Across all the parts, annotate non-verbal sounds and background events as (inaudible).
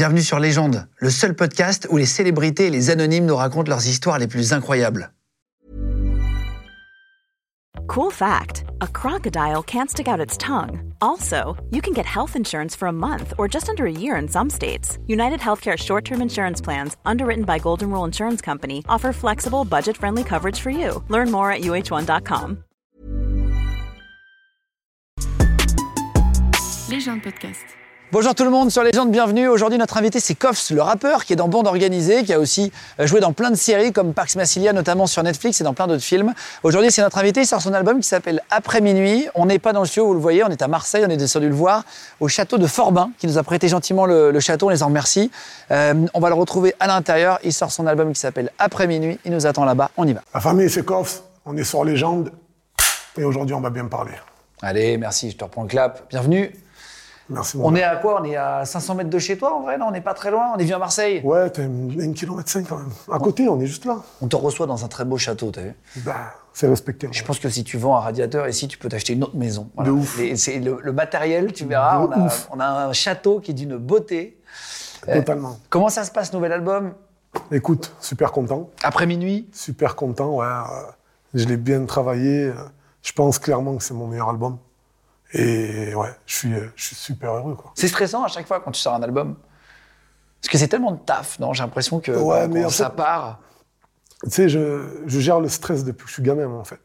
Bienvenue sur Légende, le seul podcast où les célébrités et les anonymes nous racontent leurs histoires les plus incroyables. Cool fact a crocodile can't stick out its tongue. Also, you can get health insurance for a month or just under a year in some states. United Healthcare short term insurance plans, underwritten by Golden Rule Insurance Company, offer flexible, budget friendly coverage for you. Learn more at uh1.com. Légende podcast. Bonjour tout le monde sur Légende, bienvenue. Aujourd'hui, notre invité, c'est Koffs, le rappeur qui est dans Bande Organisée, qui a aussi euh, joué dans plein de séries comme Pax Massilia, notamment sur Netflix et dans plein d'autres films. Aujourd'hui, c'est notre invité, il sort son album qui s'appelle Après minuit. On n'est pas dans le studio, vous le voyez, on est à Marseille, on est descendu le voir au château de Forbin, qui nous a prêté gentiment le, le château, on les en remercie. Euh, on va le retrouver à l'intérieur, il sort son album qui s'appelle Après minuit, il nous attend là-bas, on y va. La famille, c'est Koffs, on est sur Légende, et aujourd'hui, on va bien parler. Allez, merci, je te reprends le clap. Bienvenue. Merci, On est à quoi? On est à 500 mètres de chez toi en vrai Non, on n'est pas très loin, on est venu à Marseille. Ouais, t'es une kilomètre cinq quand même. À côté, on est juste là. On te reçoit dans un très beau château, t'as vu? Bah, c'est respecté. Je pense que si tu vends un radiateur ici, tu peux t'acheter une autre maison. De ouf. Et c'est le, le matériel, tu verras, De on a, ouf. on a un château qui est d'une beauté. Totalement. Comment ça se passe, nouvel album? Écoute, super content. Après minuit? Super content, ouais. euh, je l'ai bien travaillé. euh, Je pense clairement que c'est mon meilleur album. Et ouais, je suis, euh, je suis super heureux. C'est stressant à chaque fois quand tu sors un album Parce que c'est tellement de taf, non J'ai l'impression que Ouais, quand, mais quand en ça fait- part. Tu sais, je, je gère le stress depuis que je suis gamin, en fait.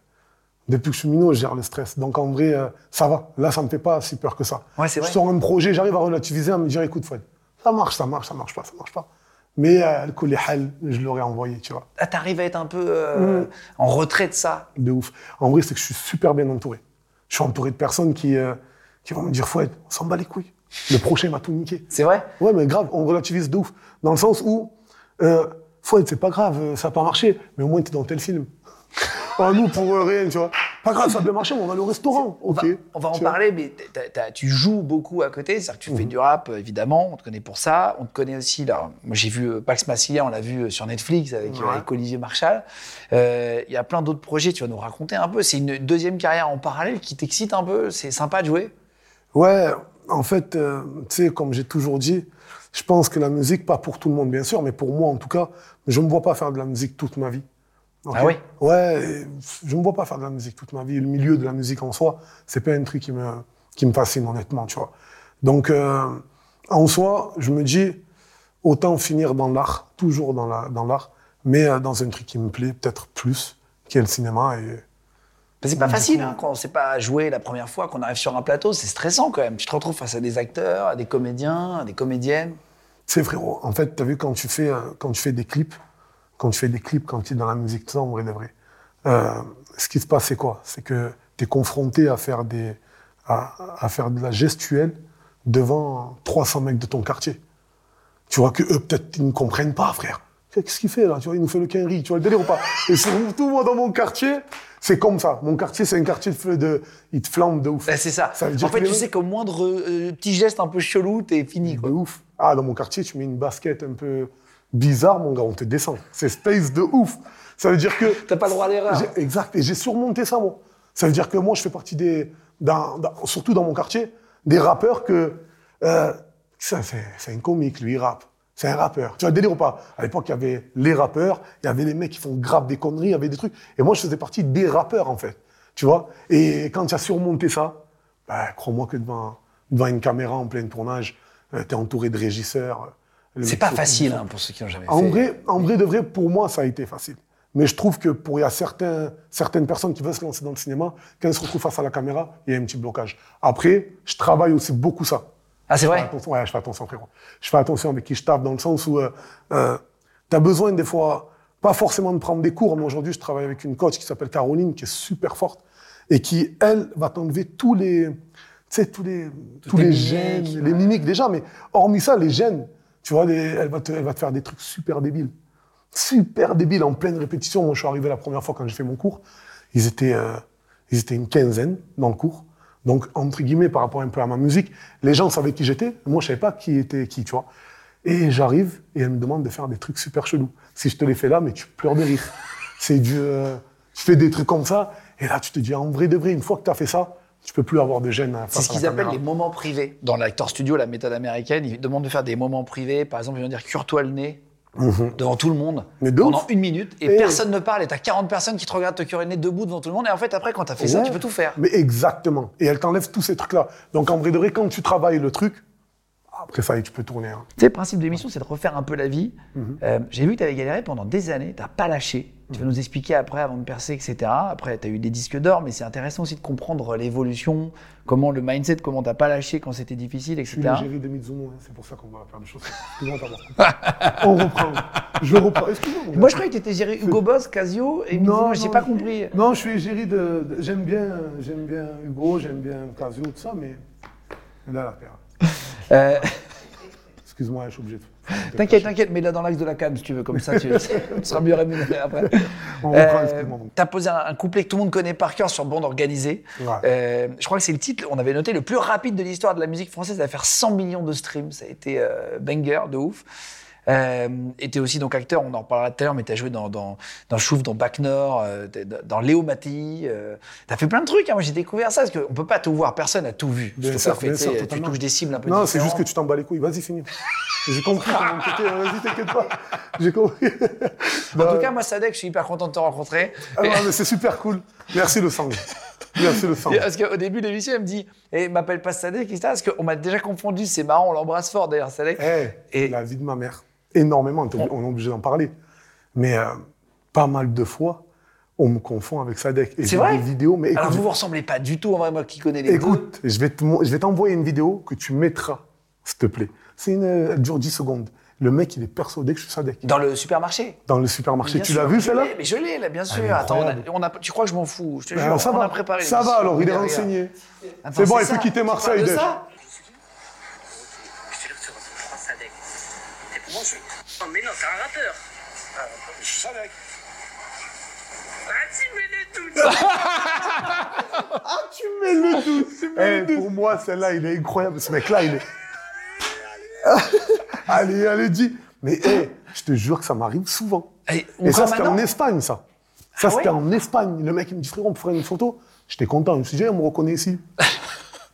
Depuis que je suis minot, je gère le stress. Donc en vrai, euh, ça va. Là, ça me fait pas si peur que ça. Ouais, je vrai. sors un projet, j'arrive à relativiser, à me dire, écoute, Fred, ça marche, ça marche, ça marche pas, ça marche pas. Mais euh, le hal, je l'aurais envoyé, tu vois. Ah, T'arrives à être un peu euh, Mm. en retrait de ça. De ouf. En vrai, c'est que je suis super bien entouré. Je suis entouré de personnes qui, euh, qui vont me dire, Fouad, on s'en bat les couilles. Le prochain m'a tout niqué. C'est vrai? Ouais, mais grave, on relativise de ouf. Dans le sens où, euh, Fouad, c'est pas grave, euh, ça a pas marché, mais au moins t'es dans tel film. (laughs) Ah, nous, pour euh, rien, tu vois. Pas grave, ça a bien marché, mais on va aller au restaurant. On va, ok. on va en parler, mais tu joues beaucoup à côté. C'est-à-dire que tu Mhm. fais du rap, euh, évidemment. On te connaît pour ça. On te connaît aussi. Là, moi, j'ai vu euh, Pax Massilia, on l'a vu euh, sur Netflix avec, Ouais. avec Olivier Marchal. Euh, Il y a plein d'autres projets. Tu vas nous raconter un peu. C'est une deuxième carrière en parallèle qui t'excite un peu. C'est sympa de jouer? Ouais, en fait, euh, tu sais, comme j'ai toujours dit, je pense que la musique, pas pour tout le monde, bien sûr, mais pour moi, en tout cas, je me vois pas faire de la musique toute ma vie. Ah oui? Ouais, je me vois pas faire de la musique toute ma vie. Le milieu de la musique en soi, c'est pas un truc qui me, qui me fascine, honnêtement, tu vois. Donc, euh, en soi, je me dis, autant finir dans l'art, toujours dans la- dans l'art, mais euh, dans un truc qui me plaît peut-être plus, qui est le cinéma. Et, C'est pas facile hein, quand on sait pas jouer la première fois, qu'on arrive sur un plateau. C'est stressant quand même. Tu te retrouves face à des acteurs, à des comédiens, à des comédiennes. C'est frérot. En fait, tu as vu quand tu fais euh, quand tu fais des clips, quand tu fais des clips, quand tu es dans la musique, tout ça, en vrai de vrai. euh, ce qui se passe, c'est quoi? C'est que tu es confronté à faire des à, à faire de la gestuelle devant 300 mecs de ton quartier. Tu vois que eux peut-être ils ne comprennent pas, frère. Qu'est-ce qu'il fait là? Tu vois, il nous fait le quinri, tu vois le délire ou pas? Et surtout moi dans mon quartier, c'est comme ça. Mon quartier, c'est un quartier de, feu- de il te flambe de ouf. Ben, c'est ça. En fait, tu sais qu'au moindre euh, petit geste un peu chelou, t'es fini. Quoi. De ouf. Ah, dans mon quartier, tu mets une basket un peu bizarre, mon gars, on te descend. C'est space de ouf. Ça veut dire que. (laughs) T'as pas le droit à l'erreur. Exact. Et j'ai surmonté ça, moi. Ça veut dire que moi, je fais partie des. surtout dans mon quartier, des rappeurs que. euh, c'est un comique, lui, il rappe. C'est un rappeur. Tu vois délire ou pas? À l'époque, il y avait les rappeurs, il y avait les mecs qui font grave des conneries, il y avait des trucs. Et moi, je faisais partie des rappeurs, en fait. Tu vois? Et quand tu as surmonté ça, bah, crois-moi que devant, devant une caméra en plein tournage, tu es entouré de régisseurs. C'est pas facile hein, pour ceux qui n'ont jamais en fait. vrai, en vrai de vrai, pour moi, ça a été facile. Mais je trouve que pour il y a certains, certaines personnes qui veulent se lancer dans le cinéma, quand elles se retrouvent face à la caméra, il y a un petit blocage. Après, je travaille aussi beaucoup ça. Ah, c'est Je fais vrai? attention, ouais, je fais attention, frérot. Je fais attention avec qui je tape, dans le sens où tu as besoin des fois, pas forcément de prendre des cours, mais aujourd'hui, je travaille avec une coach qui s'appelle Caroline, qui est super forte, et qui, elle, va t'enlever tous les, tu sais, tous les, tous les les mimiques, gènes, ouais. les mimiques déjà, mais hormis ça, les gènes, tu vois, elle, va te, elle va te faire des trucs super débiles. Super débiles, en pleine répétition. Moi, je suis arrivé la première fois quand j'ai fait mon cours, ils étaient, euh, ils étaient une quinzaine dans le cours. Donc, entre guillemets, par rapport un peu à ma musique, les gens savaient qui j'étais, moi, je savais pas qui était qui, tu vois. Et j'arrive, et elle me demande de faire des trucs super chelous. Si je te les fais là, mais tu pleures de rire. C'est du... euh, tu fais des trucs comme ça, et là, tu te dis, en vrai de vrai, une fois que tu as fait ça, Tu peux plus avoir de gêne C'est ce qu'ils appellent les moments privés. Dans l'acteur studio, la méthode américaine, ils demandent de faire des moments privés. Par exemple, ils vont dire cure-toi le nez devant tout le monde Mais pendant une minute et, Et- personne ne parle et t'as 40 personnes qui te regardent te curer le nez debout devant tout le monde et en fait après quand t'as fait ça tu peux tout faire. Mais exactement. Et elle t'enlève tous ces trucs-là. Donc en vrai de vrai, quand tu travailles le truc, après ça tu peux tourner. hein. Tu sais, le principe de l'émission, c'est de refaire un peu la vie. Mhm. Euh, J'ai vu que tu avais galéré pendant des années, tu pas lâché. Tu vas nous expliquer après, avant de percer, etc. Après, tu as eu des disques d'or, mais c'est intéressant aussi de comprendre l'évolution, comment le mindset, comment t'as pas lâché quand c'était difficile, Je suis etc. de Mizuno, hein, c'est pour ça qu'on va faire des choses. On reprend. Je reprends. Excuse-moi. Moi, je croyais que tu étais géré Hugo Boss, Casio, et Mizuno, j'ai non, pas non. compris. Non, je suis égérie de. j'aime bien, bien Hugo, j'aime bien Casio, tout ça, mais là la paire. Euh, Excuse-moi, je suis obligé de. t'inquiète, t'inquiète, mets-la dans l'axe de la canne si tu veux, comme ça tu, (laughs) tu seras mieux rémunéré après. On reprend, Euh. T'as posé un, un couplet que tout le monde connaît par cœur sur bande organisée. Ouais. Euh, je crois que c'est le titre, on avait noté, le plus rapide de l'histoire de la musique française à faire 100 millions de streams. Ça a été euh, banger de ouf. Euh, et t'es aussi donc acteur, on en reparlera tout à l'heure, mais t'as joué dans, dans, dans Chouf, dans Bac Nord, euh, dans Léo Mattei. Euh, t'as fait plein de trucs, hein. moi j'ai découvert ça, parce qu'on peut pas tout voir, personne n'a tout vu. Bien sûr, bien tu sûr, tu touches des cibles un peu Non, c'est juste que tu t'en bats les couilles. Vas-y, finis. J'ai compris hein, Vas-y, t'inquiète pas. J'ai compris. En tout cas, moi, Sadek, je suis hyper content de te rencontrer. Ah non, mais c'est super cool. Merci le sang. Merci le sang. Parce qu'au début de l'émission, elle me dit Eh, m'appelle pas Sadek, etc. Parce qu'on m'a déjà confondu, c'est marrant, on l'embrasse fort d'ailleurs, Sadek. Eh, Et- la vie de ma mère. Énormément. On est obligé d'en parler. Mais euh, pas mal de fois, on me confond avec Sadek. Et C'est vrai des vidéos. Mais Alors vous vous ressemblez pas du tout, en vrai, moi qui connais les deux. écoute je vais te je vais t'envoyer une vidéo que tu mettras, s'il te plaît. C'est une, elle dure 10 secondes. Le mec, il est persuadé que je suis Sadek. Dans le supermarché. Dans le supermarché. Bien tu sûr, l'as vu, celle-là Mais je l'ai, là, bien sûr. Attends, on a, incroyable. on a- tu crois que je m'en fous? Je te Ben, jure, ça on va. a préparé. Ça va alors, il est renseigné. Attends, C'est bon, il peut quitter Marseille, parles moi, je. Non, mais non, c'est un rappeur. je suis Sadek. Ah, tu mets le doute. (laughs) Ah, tu mets le doute. Eh, pour moi, celle-là, il est incroyable. Ce mec-là, il est. (laughs) allez, allez, dis. Mais eh, je te jure que ça m'arrive souvent. Et, Et ça, c'était en Espagne, ça. Ça, Ah c'était ouais en Espagne. Le mec, il me dit, frérot, on peut faire une photo. J'étais content. Je me suis dit, eh, on me reconnaît ici. (laughs)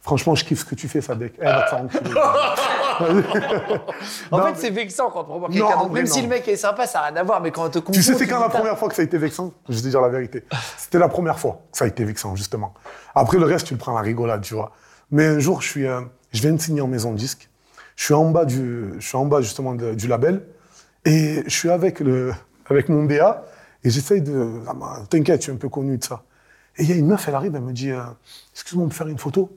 Franchement, je kiffe ce que tu fais, Sadek. Eh, va te faire enculer. En Non, fait, mais- c'est vexant quand on Non, quelqu'un Même si le mec est sympa, ça n'a rien à voir, mais quand on te confond. Tu sais, c'est quand la première fois que ça a été vexant? Je vais te dire la vérité. C'était la première fois que ça a été vexant, justement. Après, le reste, tu le prends à la rigolade, tu vois. Mais un jour, je, suis, euh, je viens de signer en maison de disque. Je suis en bas, du, je suis en bas justement, de- du label. Et je suis avec, le, avec mon DA. Et j'essaye de. Ah, bah, T'inquiète, je suis un peu connu de ça. Et il y a une meuf, elle arrive, elle me dit euh, Excuse-moi, on peut faire une photo?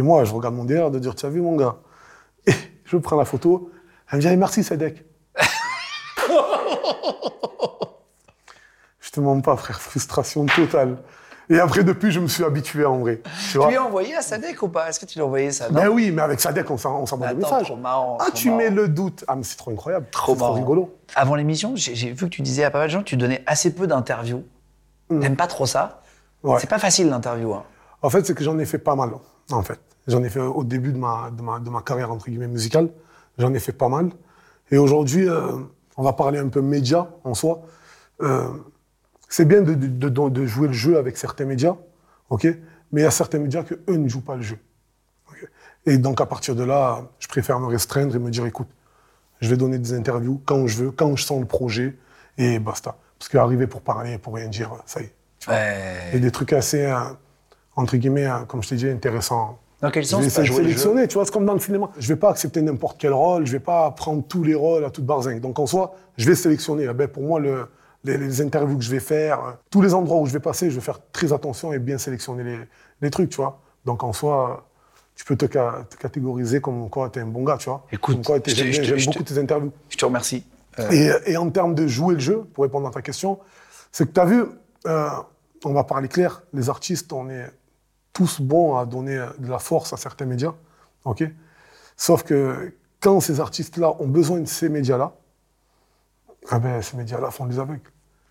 Et moi, je regarde mon DA de dire Tu as vu, mon gars (laughs) Et je prends la photo. Elle me dit merci, Sadek. (laughs) Je te mens pas, frère, frustration totale. Et après, depuis, je me suis habitué en vrai. Tu lui as envoyé à Sadek ou pas? Est-ce que tu lui as envoyé ça? Ben oui, mais avec Sadek, on s'en- on s'envoie des messages. trop marrant, ah, trop tu marrant. mets le doute. Ah, mais c'est trop incroyable. Trop C'est marrant. rigolo. Avant l'émission, j'ai vu que tu disais à pas mal de gens que tu donnais assez peu d'interviews. T'aimes pas trop ça? Mm. Ouais. C'est pas facile l'interview. Hein. En fait, c'est que j'en ai fait pas mal, en fait. J'en ai fait au début de ma, de ma, de ma carrière, entre guillemets, musicale. J'en ai fait pas mal. Et aujourd'hui, euh, on va parler un peu médias en soi. Euh, c'est bien de, de, jouer le jeu avec certains médias, ok? Mais il y a certains médias que eux ne jouent pas le jeu. et donc, à partir de là, je préfère me restreindre et me dire, écoute, je vais donner des interviews quand je veux, quand je sens le projet, et basta. Parce qu'arriver pour parler, pour rien dire, ça y est. Ouais. Et des trucs assez, euh, entre guillemets, comme je t'ai dit, intéressants. Dans quel Je sens jeu sélectionner, tu vois, c'est comme dans le cinéma. Je vais pas accepter n'importe quel rôle, je vais pas prendre tous les rôles à toute barzingue. Donc en soi, je vais sélectionner. Eh ben, pour moi, le, les, les interviews que je vais faire, euh, tous les endroits où je vais passer, je vais faire très attention et bien sélectionner les, les trucs, tu vois. Donc en soi, tu peux te, ca- te catégoriser comme quoi tu es un bon gars, tu vois. Écoute, j'aime beaucoup tes interviews. Je te remercie. Euh, Et, et en termes de jouer le jeu, pour répondre à ta question, c'est que tu as vu, euh, on va parler clair, les artistes, on est tous bons à donner de la force à certains médias. ok? Sauf que quand ces artistes-là ont besoin de ces médias-là, ah ben, ces médias-là font des aveugles.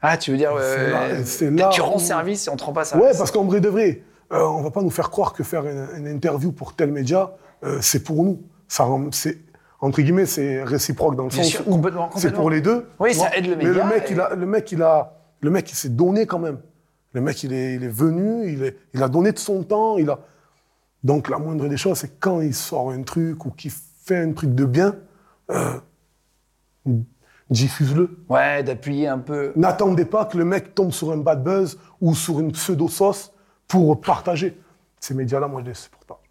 Ah, tu veux dire, euh, là- là tu rends où- service et on te rend pas Ouais, service. parce qu'en vrai de vrai, euh, on va pas nous faire croire que faire une, une interview pour tel média, euh, c'est pour nous. Ça, c'est entre guillemets, c'est réciproque dans le Bien sens sûr, où c'est pour les deux. Oui, ça aide le Mais média le mec, et- il a, le mec, il a, le mec, il s'est donné quand même. Le mec, il est, il est venu, il, est, il a donné de son temps, il a. Donc la moindre des choses, c'est quand il sort un truc ou qu'il fait un truc de bien, euh, diffuse-le. Ouais, d'appuyer un peu. N'attendez pas que le mec tombe sur un bad buzz ou sur une pseudo-sauce pour partager. Ces médias-là, moi, je les supporte pas.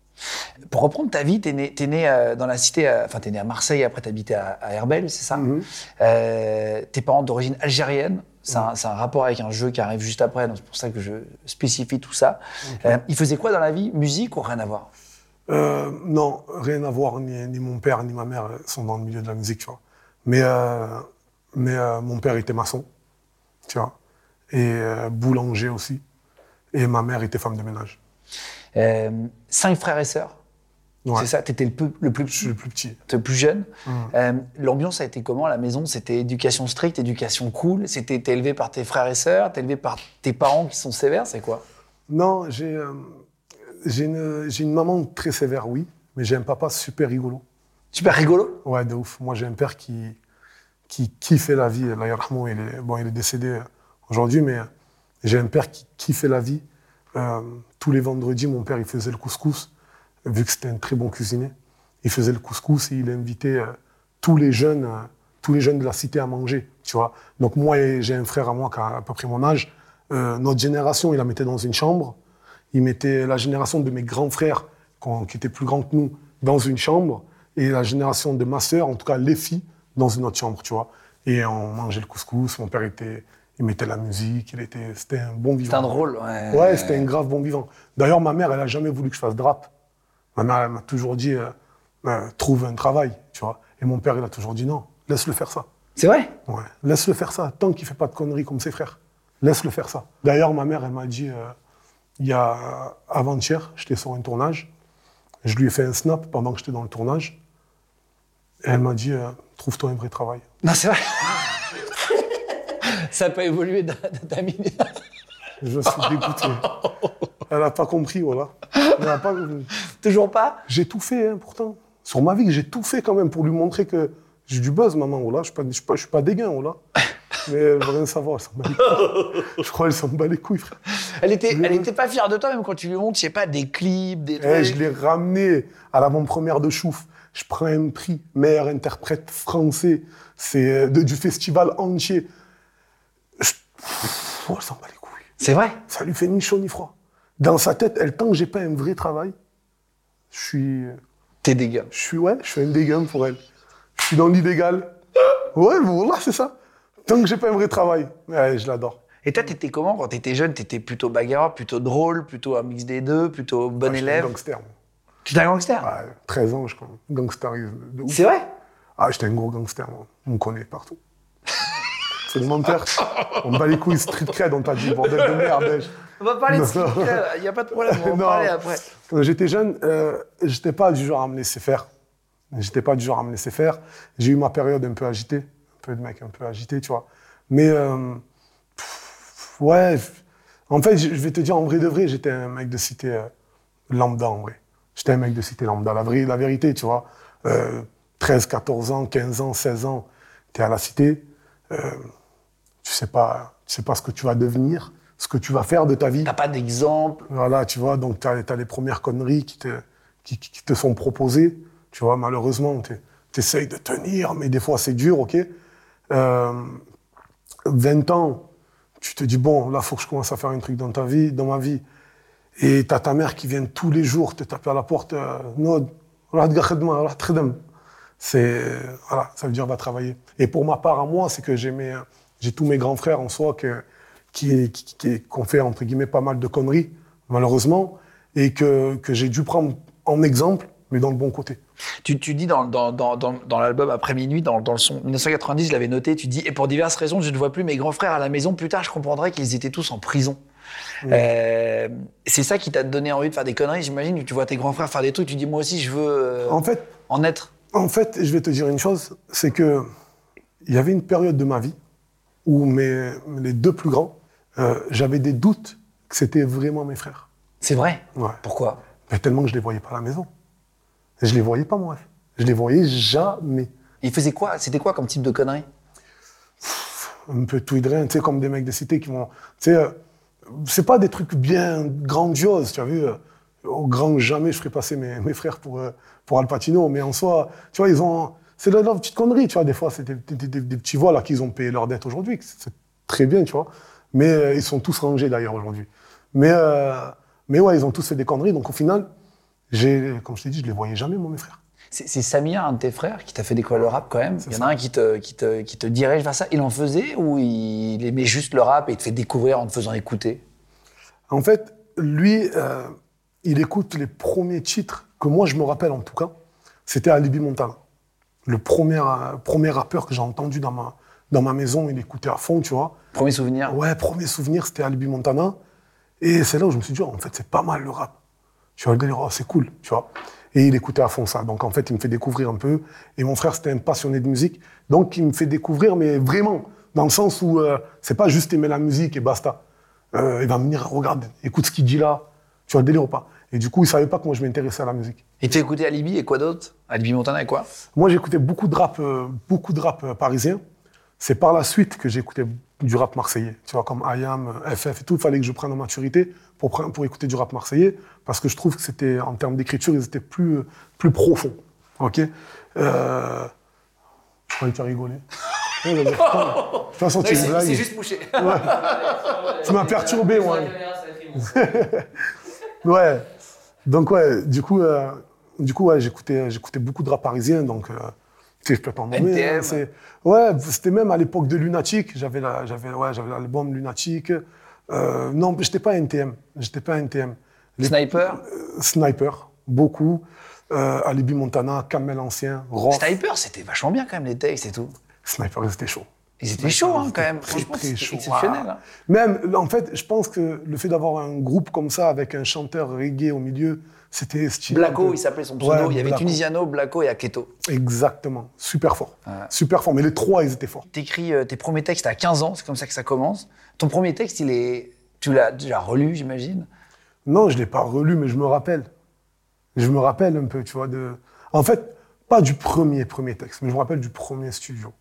Pour reprendre ta vie, t'es né, t'es né euh, dans la cité, euh, enfin t'es né à Marseille, après t'habitais à, à Herbel, c'est ça? Mhm. Euh, Tes parents d'origine algérienne, c'est un, rapport avec un jeu qui arrive juste après, donc c'est pour ça que je spécifie tout ça. Euh, ils faisaient quoi dans la vie? Musique ou rien à voir? Euh, non, rien à voir. Ni, ni mon père ni ma mère euh, sont dans le milieu de la musique, tu vois. Mais, euh, mais mon père était maçon, tu vois. Et boulanger aussi. Et ma mère était femme de ménage. Cinq frères et sœurs, Ouais. c'est ça T'étais le, peu- le plus Je suis le plus petit. Le plus jeune. Mm. Euh, L'ambiance a été comment à la maison? C'était éducation stricte, éducation cool? C'était t'es élevé par tes frères et sœurs? T'es élevé par tes parents qui sont sévères? C'est quoi? Non, j'ai euh, j'ai une, maman très sévère, oui. Mais j'ai un papa super rigolo. Super rigolo? Ouais, de ouf. Moi, j'ai un père qui, qui kiffait la vie. Yarhamou, il est, bon, il est décédé aujourd'hui, mais euh, j'ai un père qui kiffait la vie. Euh, tous les vendredis, mon père, il faisait le couscous, vu que c'était un très bon cuisinier. Il faisait le couscous et il invitait euh, tous les jeunes, euh, tous les jeunes de la cité à manger, tu vois. Donc moi, j'ai un frère à moi qui a à peu près mon âge. Euh, notre génération, il la mettait dans une chambre. Il mettait la génération de mes grands frères, qui étaient plus grands que nous, dans une chambre. Et la génération de ma sœur, en tout cas les filles, dans une autre chambre, tu vois. Et on mangeait le couscous. Mon père était, il mettait la musique. Il était, c'était un bon vivant. C'est un drôle. Ouais, Ouais, c'était un grave bon vivant. D'ailleurs, ma mère, elle a jamais voulu que je fasse de rap. Ma mère, elle m'a toujours dit, euh, euh, trouve un travail, tu vois. Et mon père, il a toujours dit non, laisse-le faire ça. C'est vrai? Ouais, laisse-le faire ça, tant qu'il fait pas de conneries comme ses frères. Laisse-le faire ça. D'ailleurs, ma mère, elle m'a dit, euh, il y a avant-hier, j'étais sur un tournage, je lui ai fait un snap pendant que j'étais dans le tournage, et elle m'a dit, trouve-toi un vrai travail. Non, c'est vrai. (laughs) Ça n'a pas évolué d'un d'un minute. Je suis dégoûté. Elle n'a pas compris, voilà. (laughs) Pas... Toujours pas J'ai tout fait, hein, pourtant. Sur ma vie, j'ai tout fait quand même pour lui montrer que j'ai du buzz, maman. Oh. Je ne suis, pas- pas- dégain. Oh là. Mais rien savoir. Elle s'en bat les couilles. (laughs) Je crois qu'elle s'en bat les couilles, frère. Elle était, elle était pas fière de toi, même quand tu lui montres, je sais pas, des clips, des Eh, trucs. je l'ai ramené à l'avant-première de Chouf. Je prends un prix, meilleur interprète français. C'est euh, du festival entier. Je... Oh, elle s'en bat les couilles. C'est vrai? Ça lui fait ni chaud ni froid. Dans sa tête, elle, tant que j'ai pas un vrai travail, je suis... T'es dégueu. Je suis, ouais, je suis un dégain pour elle. Je suis dans l'illégal. Ouais, voilà, c'est ça. Tant que j'ai pas un vrai travail. Ouais, je l'adore. Et toi, t'étais comment quand t'étais jeune? T'étais plutôt bagarreur, plutôt drôle, plutôt un mix des deux, plutôt bon Ouais, j'étais élève? un gangster. moi. J'étais un gangster? Ouais, 13 ans, je crois. Gangsterisme. C'est vrai? Ah, j'étais un gros gangster, moi. On me connaît partout. (laughs) C'est le menteur. On me bat les couilles, street cred, on t'a dit, bordel de merde. On va parler de ce Non. il n'y a pas de problème, on va en parler après. Quand j'étais jeune, euh, j'étais pas du genre à me laisser faire. J'étais pas du genre à me laisser faire. J'ai eu ma période un peu agitée, un peu de mec un peu agité, tu vois. Mais euh, pff, ouais, en fait, je vais te dire en vrai de vrai, j'étais un mec de cité euh, lambda en vrai. J'étais un mec de cité lambda, la, vraie, la vérité, tu vois. Euh, 13, 14 ans, 15 ans, 16 ans, tu es à la cité. euh, tu sais pas, tu sais pas ce que tu vas devenir, ce que tu vas faire de ta vie. T'as pas d'exemple Voilà, tu vois, donc tu as, les premières conneries qui te, qui, qui te sont proposées. Tu vois, malheureusement, tu essayes de tenir, mais des fois c'est dur, ok? Euh, 20 ans, tu te dis, bon, là, faut que je commence à faire un truc dans, ta vie, dans ma vie. Et tu as ta mère qui vient tous les jours te taper à la porte. euh, khedem. C'est, voilà, ça veut dire va travailler. Et pour ma part à moi, c'est que j'ai mes- j'ai tous mes grands frères en soi que, qui, qui, qui, qui ont fait, entre guillemets, pas mal de conneries, malheureusement, et que, que j'ai dû prendre en exemple, mais dans le bon côté. Tu, tu dis dans, dans, dans, dans, l'album Après minuit, dans, dans le son 1990, je l'avais noté, tu dis Et pour diverses raisons, je ne vois plus mes grands frères à la maison. Plus tard, je comprendrai qu'ils étaient tous en prison. Euh, c'est ça qui t'a donné envie de faire des conneries, j'imagine. Tu vois tes grands frères faire des trucs, tu dis Moi aussi, je veux euh, En fait, en être. En fait, je vais te dire une chose, c'est que il y avait une période de ma vie où mes, les deux plus grands, euh, j'avais des doutes que c'était vraiment mes frères. C'est vrai? Ouais. Pourquoi? Mais tellement que je les voyais pas à la maison. Je les voyais pas moi. Je les voyais jamais. Ils faisaient quoi? C'était quoi comme type de conneries? Un peu tout tu sais, comme des mecs de cité qui vont. Tu sais, euh, c'est pas des trucs bien grandioses, tu as vu. euh, au grand jamais, je ferais passer mes, mes frères pour, pour Al Pacino. Mais en soi, tu vois, ils ont. C'est de la petite connerie, tu vois. Des fois, c'est des, des- des- des petits vols à qui ils ont payé leur dette aujourd'hui. C'est très bien, tu vois. Mais euh, ils sont tous rangés d'ailleurs aujourd'hui. Mais, euh, mais ouais, ils ont tous fait des conneries. Donc au final, j'ai, comme je t'ai dit, je les voyais jamais, moi, mes frères. C'est c'est Samir, un de tes frères, qui t'a fait découvrir le rap quand même. Il y en a un qui te, qui, te, qui te dirige vers ça. Il en faisait ou il aimait juste le rap et il te fait découvrir en te faisant écouter? En fait, lui, euh, il écoute les premiers titres que moi je me rappelle en tout cas. C'était Alibi Montana. Le premier, premier rappeur que j'ai entendu dans ma, dans ma maison, il écoutait à fond, tu vois. Premier souvenir Ouais, premier souvenir, c'était Alibi Montana. Et c'est là où je me suis dit, oh, en fait, c'est pas mal le rap. Tu vois, le délire, oh, c'est cool, tu vois. Et il écoutait à fond ça. Donc, en fait, il me fait découvrir un peu. Et mon frère, c'était un passionné de musique. Donc, il me fait découvrir, mais vraiment, dans le sens où euh, c'est pas juste aimer la musique et basta. Euh, il va me venir, regarde, écoute ce qu'il dit là. Tu vois, le délire ou pas. Et du coup, il savait pas que moi, je m'intéressais à la musique. Il te fait écouter Alibi et quoi d'autre? Alibi Montana et quoi? Moi, j'écoutais beaucoup de rap, euh, beaucoup de rap euh, parisien. C'est par la suite que j'écoutais du rap marseillais. Tu vois, comme IAM, euh, FF et tout. Il fallait que je prenne en maturité pour, pour écouter du rap marseillais parce que je trouve que c'était, en termes d'écriture, ils étaient plus, euh, plus profonds. OK? Euh... Je croyais que tu as rigolé. (laughs) Ouais, De toute façon, tu es une blague. mouché. Tu m'as perturbé, moi. (laughs) Ouais. Donc ouais, du coup, euh, du coup ouais, j'écoutais, j'écoutais beaucoup de rap parisien, donc euh, tu sais, je peux pas nommer. Hein, ouais, c'était même à l'époque de Lunatic. J'avais la, j'avais, ouais, j'avais l'album Lunatic. Euh, non, j'étais pas NTM. J'étais pas NTM. Les- Sniper? Euh, Sniper, beaucoup. Alibi Montana, Kamel Ancien, Rof. Sniper, c'était vachement bien quand même les textes et tout. Sniper, ils étaient chauds. Ils étaient chauds hein, quand même. Très, très chaud. exceptionnel. Hein. Même, en fait, je pense que le fait d'avoir un groupe comme ça avec un chanteur reggae au milieu, c'était stylé. peu. il s'appelait son pseudo. Ouais, il y avait. Tunisiano, Blacko et Aketo. Exactement. Super fort. Super fort. Mais les trois, ils étaient forts. T'écris euh, tes premiers textes à 15 ans, c'est comme ça que ça commence. Ton premier texte, il est. Tu l'as déjà relu, j'imagine? Non, je ne l'ai pas relu, mais je me rappelle. Je me rappelle un peu, tu vois. De... En fait, pas du premier, premier texte, mais je me rappelle du premier studio.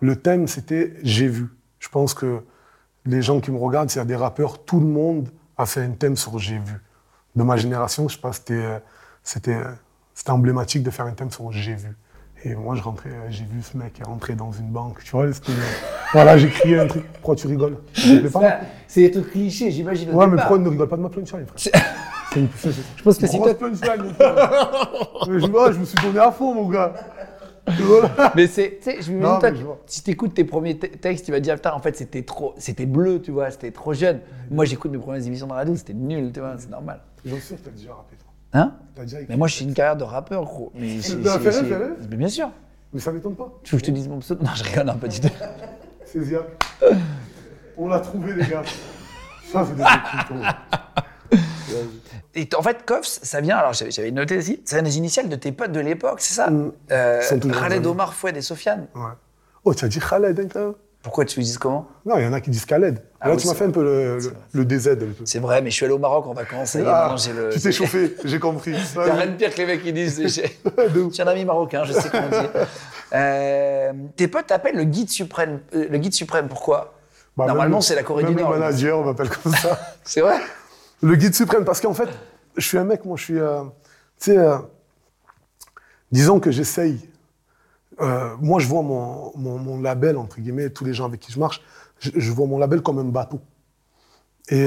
Le thème, c'était J'ai vu. Je pense que les gens qui me regardent, s'il y a des rappeurs, tout le monde a fait un thème sur J'ai vu. De ma génération, je sais pas, c'était, euh, euh, c'était emblématique de faire un thème sur J'ai vu. Et moi, je rentrais, euh, j'ai vu ce mec est rentré dans une banque, tu vois. c'était, voilà, j'ai crié un truc. Pourquoi tu rigoles? C'est des trucs clichés, j'imagine. Ouais, mais pourquoi ne rigole pas de ma punchline, frère? C'est une- c'est- (laughs) Je pense que une si grosse toi- punchline, mon frère. Mais je, ouais, je me suis donné à fond, mon gars. (laughs) Mais c'est, tu sais, je me Non, dis, toi, je si t'écoutes tes premiers te- textes, tu vas te dire, putain, en fait, c'était trop, c'était bleu, tu vois, c'était trop jeune. Moi, j'écoute mes premières émissions de radio, c'était nul, tu vois, c'est normal. J'en suis sûr que t'as déjà rappé, toi. Hein déjà. Mais moi, j'ai une carrière de rappeur, gros. Mais. (laughs) Mais bien sûr. Mais ça m'étonne pas. Tu veux que je te dise mon pseudo? Non, je rigole, non, pas du tout. C'est Ziak. On l'a trouvé, les gars. Ça, c'est des trucs. (laughs) Et en fait, Koffs, ça vient, alors j'avais noté ici, ça vient des initiales de tes potes de l'époque, c'est ça? Mm. Euh, toujours Khaled. Omar, Foued et Sofiane. Ouais. Oh, tu as dit Khaled, hein, Pourquoi tu dis comment? Non, il y en a qui disent Khaled. Ah Là, oui, tu m'as fait un peu le, DZ. C'est vrai, mais je suis allé au Maroc en vacances, est, Ah, le. tu t'es (laughs) chauffé, j'ai compris. Il n'y a rien de pire que les mecs qui disent. (laughs) J'ai un ami marocain, je sais comment dire. (laughs) Euh, tes potes t'appellent le guide suprême. euh, le guide suprême, pourquoi? Bah, Normalement, même- c'est la Corée même du Nord. le manager m'appelle comme ça. C'est vrai? Le guide suprême, parce qu'en fait, je suis un mec, moi, je suis. euh, tu sais, euh, disons que j'essaye. euh, moi, je vois mon, mon, label, entre guillemets, tous les gens avec qui je marche, je, vois mon label comme un bateau. Et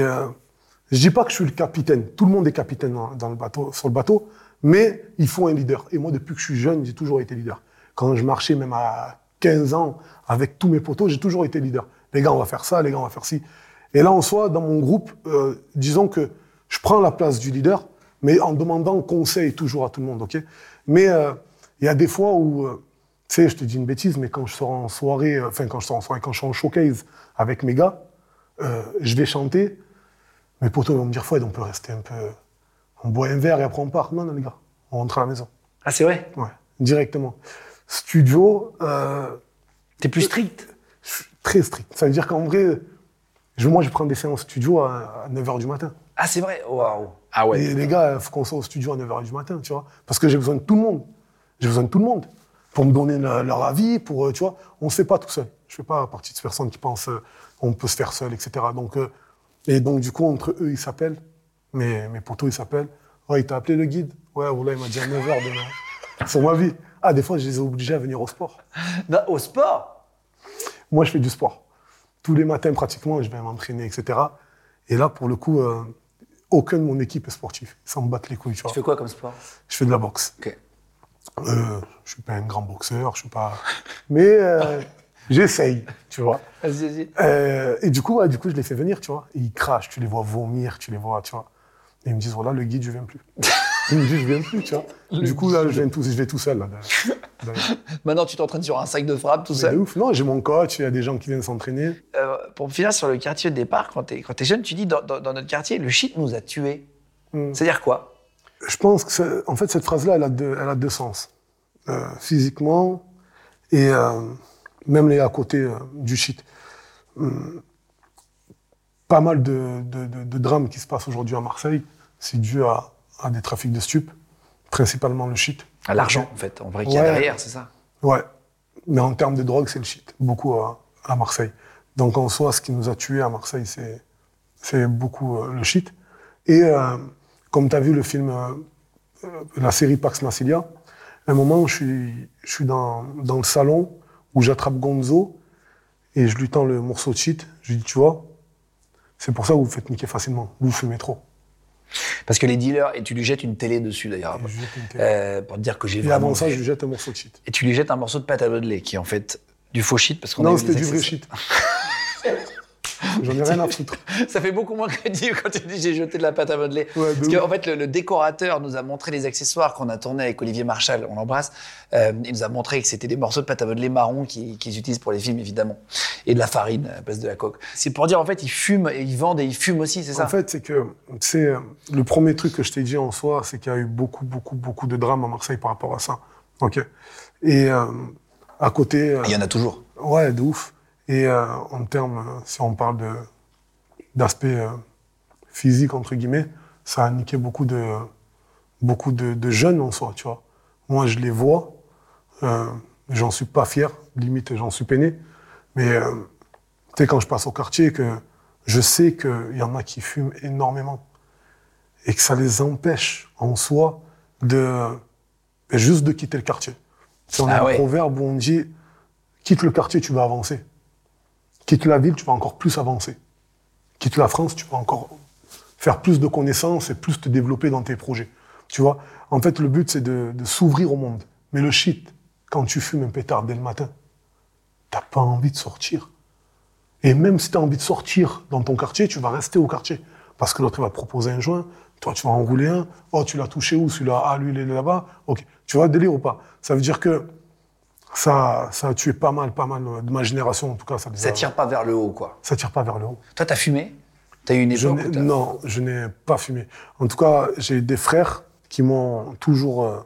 je dis pas que je suis le capitaine. Tout le monde est capitaine dans le bateau, sur le bateau, mais il faut un leader. Et moi, depuis que je suis jeune, j'ai toujours été leader. Quand je marchais, même à 15 ans, avec tous mes potos, j'ai toujours été leader. Les gars, on va faire ça, les gars, on va faire ci. Et là, en soi, dans mon groupe, euh, disons que je prends la place du leader, mais en demandant conseil toujours à tout le monde, ok? Mais euh, il y a des fois où, euh, tu sais, je te dis une bêtise, mais quand je sors en soirée, enfin, quand je sors en soirée, quand je suis en showcase avec mes gars, je vais chanter, mes potos vont me dire, Fouad, on peut rester un peu. On boit un verre et après on part. Non, non, les gars, on rentre à la maison. Ah, c'est vrai? Ouais, directement. Studio, T'es plus strict? Très strict. Ça veut dire qu'en vrai, je, moi, je prends des séances studio à, 9h du matin. Ah, c'est vrai? Waouh Ah ouais. Et les gars, il faut qu'on soit au studio à 9h du matin, tu vois. Parce que j'ai besoin de tout le monde. J'ai besoin de tout le monde. Pour me donner le- leur avis, pour, euh, tu vois. On ne se fait pas tout seul. Je ne fais pas partie de ces personnes qui pensent euh, on peut se faire seul, etc. Donc, euh, et donc, du coup, entre eux, ils s'appellent. Mes, mes potos, ils s'appellent. Ouais, il t'a appelé le guide? Ouais, voilà, il m'a dit à 9h demain. (laughs) Sur ma vie. Ah, des fois, je les ai obligés à venir au sport. Non, au sport? Moi, je fais du sport. Tous les matins, pratiquement, je vais m'entraîner, etc. Et là, pour le coup, euh, aucun de mon équipe est sportif. Ça me batte les couilles, tu vois. Tu fais quoi comme sport? Je fais de la boxe. Ok. Euh, je suis pas un grand boxeur, je suis pas. Mais euh, (laughs) j'essaye, tu vois. Vas-y, vas-y. Euh, et du coup, ouais, du coup, je les fais venir, tu vois. Et ils crachent, tu les vois vomir, tu les vois, tu vois. Et ils me disent, voilà, le guide, je viens plus. (laughs) Ils me disent, je viens plus, tu vois. du coup, là, je, viens tout, je vais tout seul, là. (laughs) Maintenant, tu t'entraînes sur un sac de frappe tout Mais seul. de ouf. Non, j'ai mon coach, il y a des gens qui viennent s'entraîner. Euh, pour finir sur le quartier de départ, quand t'es es jeune, tu dis dans, dans- dans notre quartier, le shit nous a tués. Mm. C'est-à-dire quoi? Je pense que, en fait, cette phrase-là, elle, a deux- elle a deux sens. Euh, physiquement et euh, même les à côté euh, du shit. Hum, pas mal de, de- de- de drames qui se passent aujourd'hui à Marseille, c'est dû à, à des trafics de stupes, principalement le shit. À l'argent, en fait, en vrai, qu'il y a Ouais. derrière, c'est ça Ouais, mais en termes de drogue, c'est le shit, beaucoup à, à Marseille. Donc en soi, ce qui nous a tués à Marseille, c'est, c'est beaucoup euh, le shit. Et euh, comme tu as vu le film, euh, la série Pax Massilia, à un moment, je suis, je suis dans, dans le salon où j'attrape Gonzo et je lui tends le morceau de shit. Je lui dis, tu vois, c'est pour ça que vous vous faites niquer facilement, vous fumez trop. Parce que les dealers, et tu lui jettes une télé dessus d'ailleurs, Et, euh, pour te dire que j'ai Et vraiment. avant ça, vu. je lui jette un morceau de shit. Et tu lui jettes un morceau de pâte à modeler, qui est en fait du faux shit, parce qu'on a Non, c'était du vrai shit. (laughs) (laughs) J'en ai rien à foutre. (laughs) Ça fait beaucoup moins crédible quand tu dis j'ai jeté de la pâte à modeler. Ouais, Parce qu'en fait, le, le décorateur nous a montré les accessoires qu'on a tournés avec Olivier Marchal, on l'embrasse. Euh, il nous a montré que c'était des morceaux de pâte à modeler marron qu'ils utilisent pour les films, évidemment. Et de la farine à place de la coque. C'est pour dire, en fait, ils fument et ils vendent et ils fument aussi, c'est ça En fait, c'est que c'est euh, le premier truc que je t'ai dit en soi, c'est qu'il y a eu beaucoup, beaucoup, beaucoup de drames à Marseille par rapport à ça. Ok. Et euh, à côté, euh, Il y en a toujours. ouais, de ouf. Et euh, en termes, euh, si on parle d'aspect euh, physique entre guillemets, ça a niqué beaucoup de beaucoup de, de jeunes en soi, tu vois. Moi, je les vois, euh, j'en suis pas fier, limite j'en suis peiné, mais tu sais quand je passe au quartier que je sais qu'il y en a qui fument énormément et que ça les empêche en soi de juste de quitter le quartier. C'est Ah un ouais. proverbe où on dit quitte le quartier, tu vas avancer. Quitte la ville, tu vas encore plus avancer. Quitte la France, tu vas encore faire plus de connaissances et plus te développer dans tes projets. Tu vois En fait, le but, c'est de, s'ouvrir au monde. Mais le shit, quand tu fumes un pétard dès le matin, t'as pas envie de sortir. Et même si tu as envie de sortir dans ton quartier, tu vas rester au quartier. Parce que l'autre, va te proposer un joint, toi, tu vas en rouler un. Oh, tu l'as touché où? Celui-là Ah, lui, il est là-bas. Ok. Tu vois, délire ou pas? Ça veut dire que ça, ça a tué pas mal, pas mal de ma génération, en tout cas. Ça, Ça tire pas vers le haut, quoi. ça tire pas vers le haut. Toi, t'as fumé? T'as eu une Je époque t'as- non, je n'ai pas fumé. En tout cas, j'ai des frères qui m'ont toujours euh,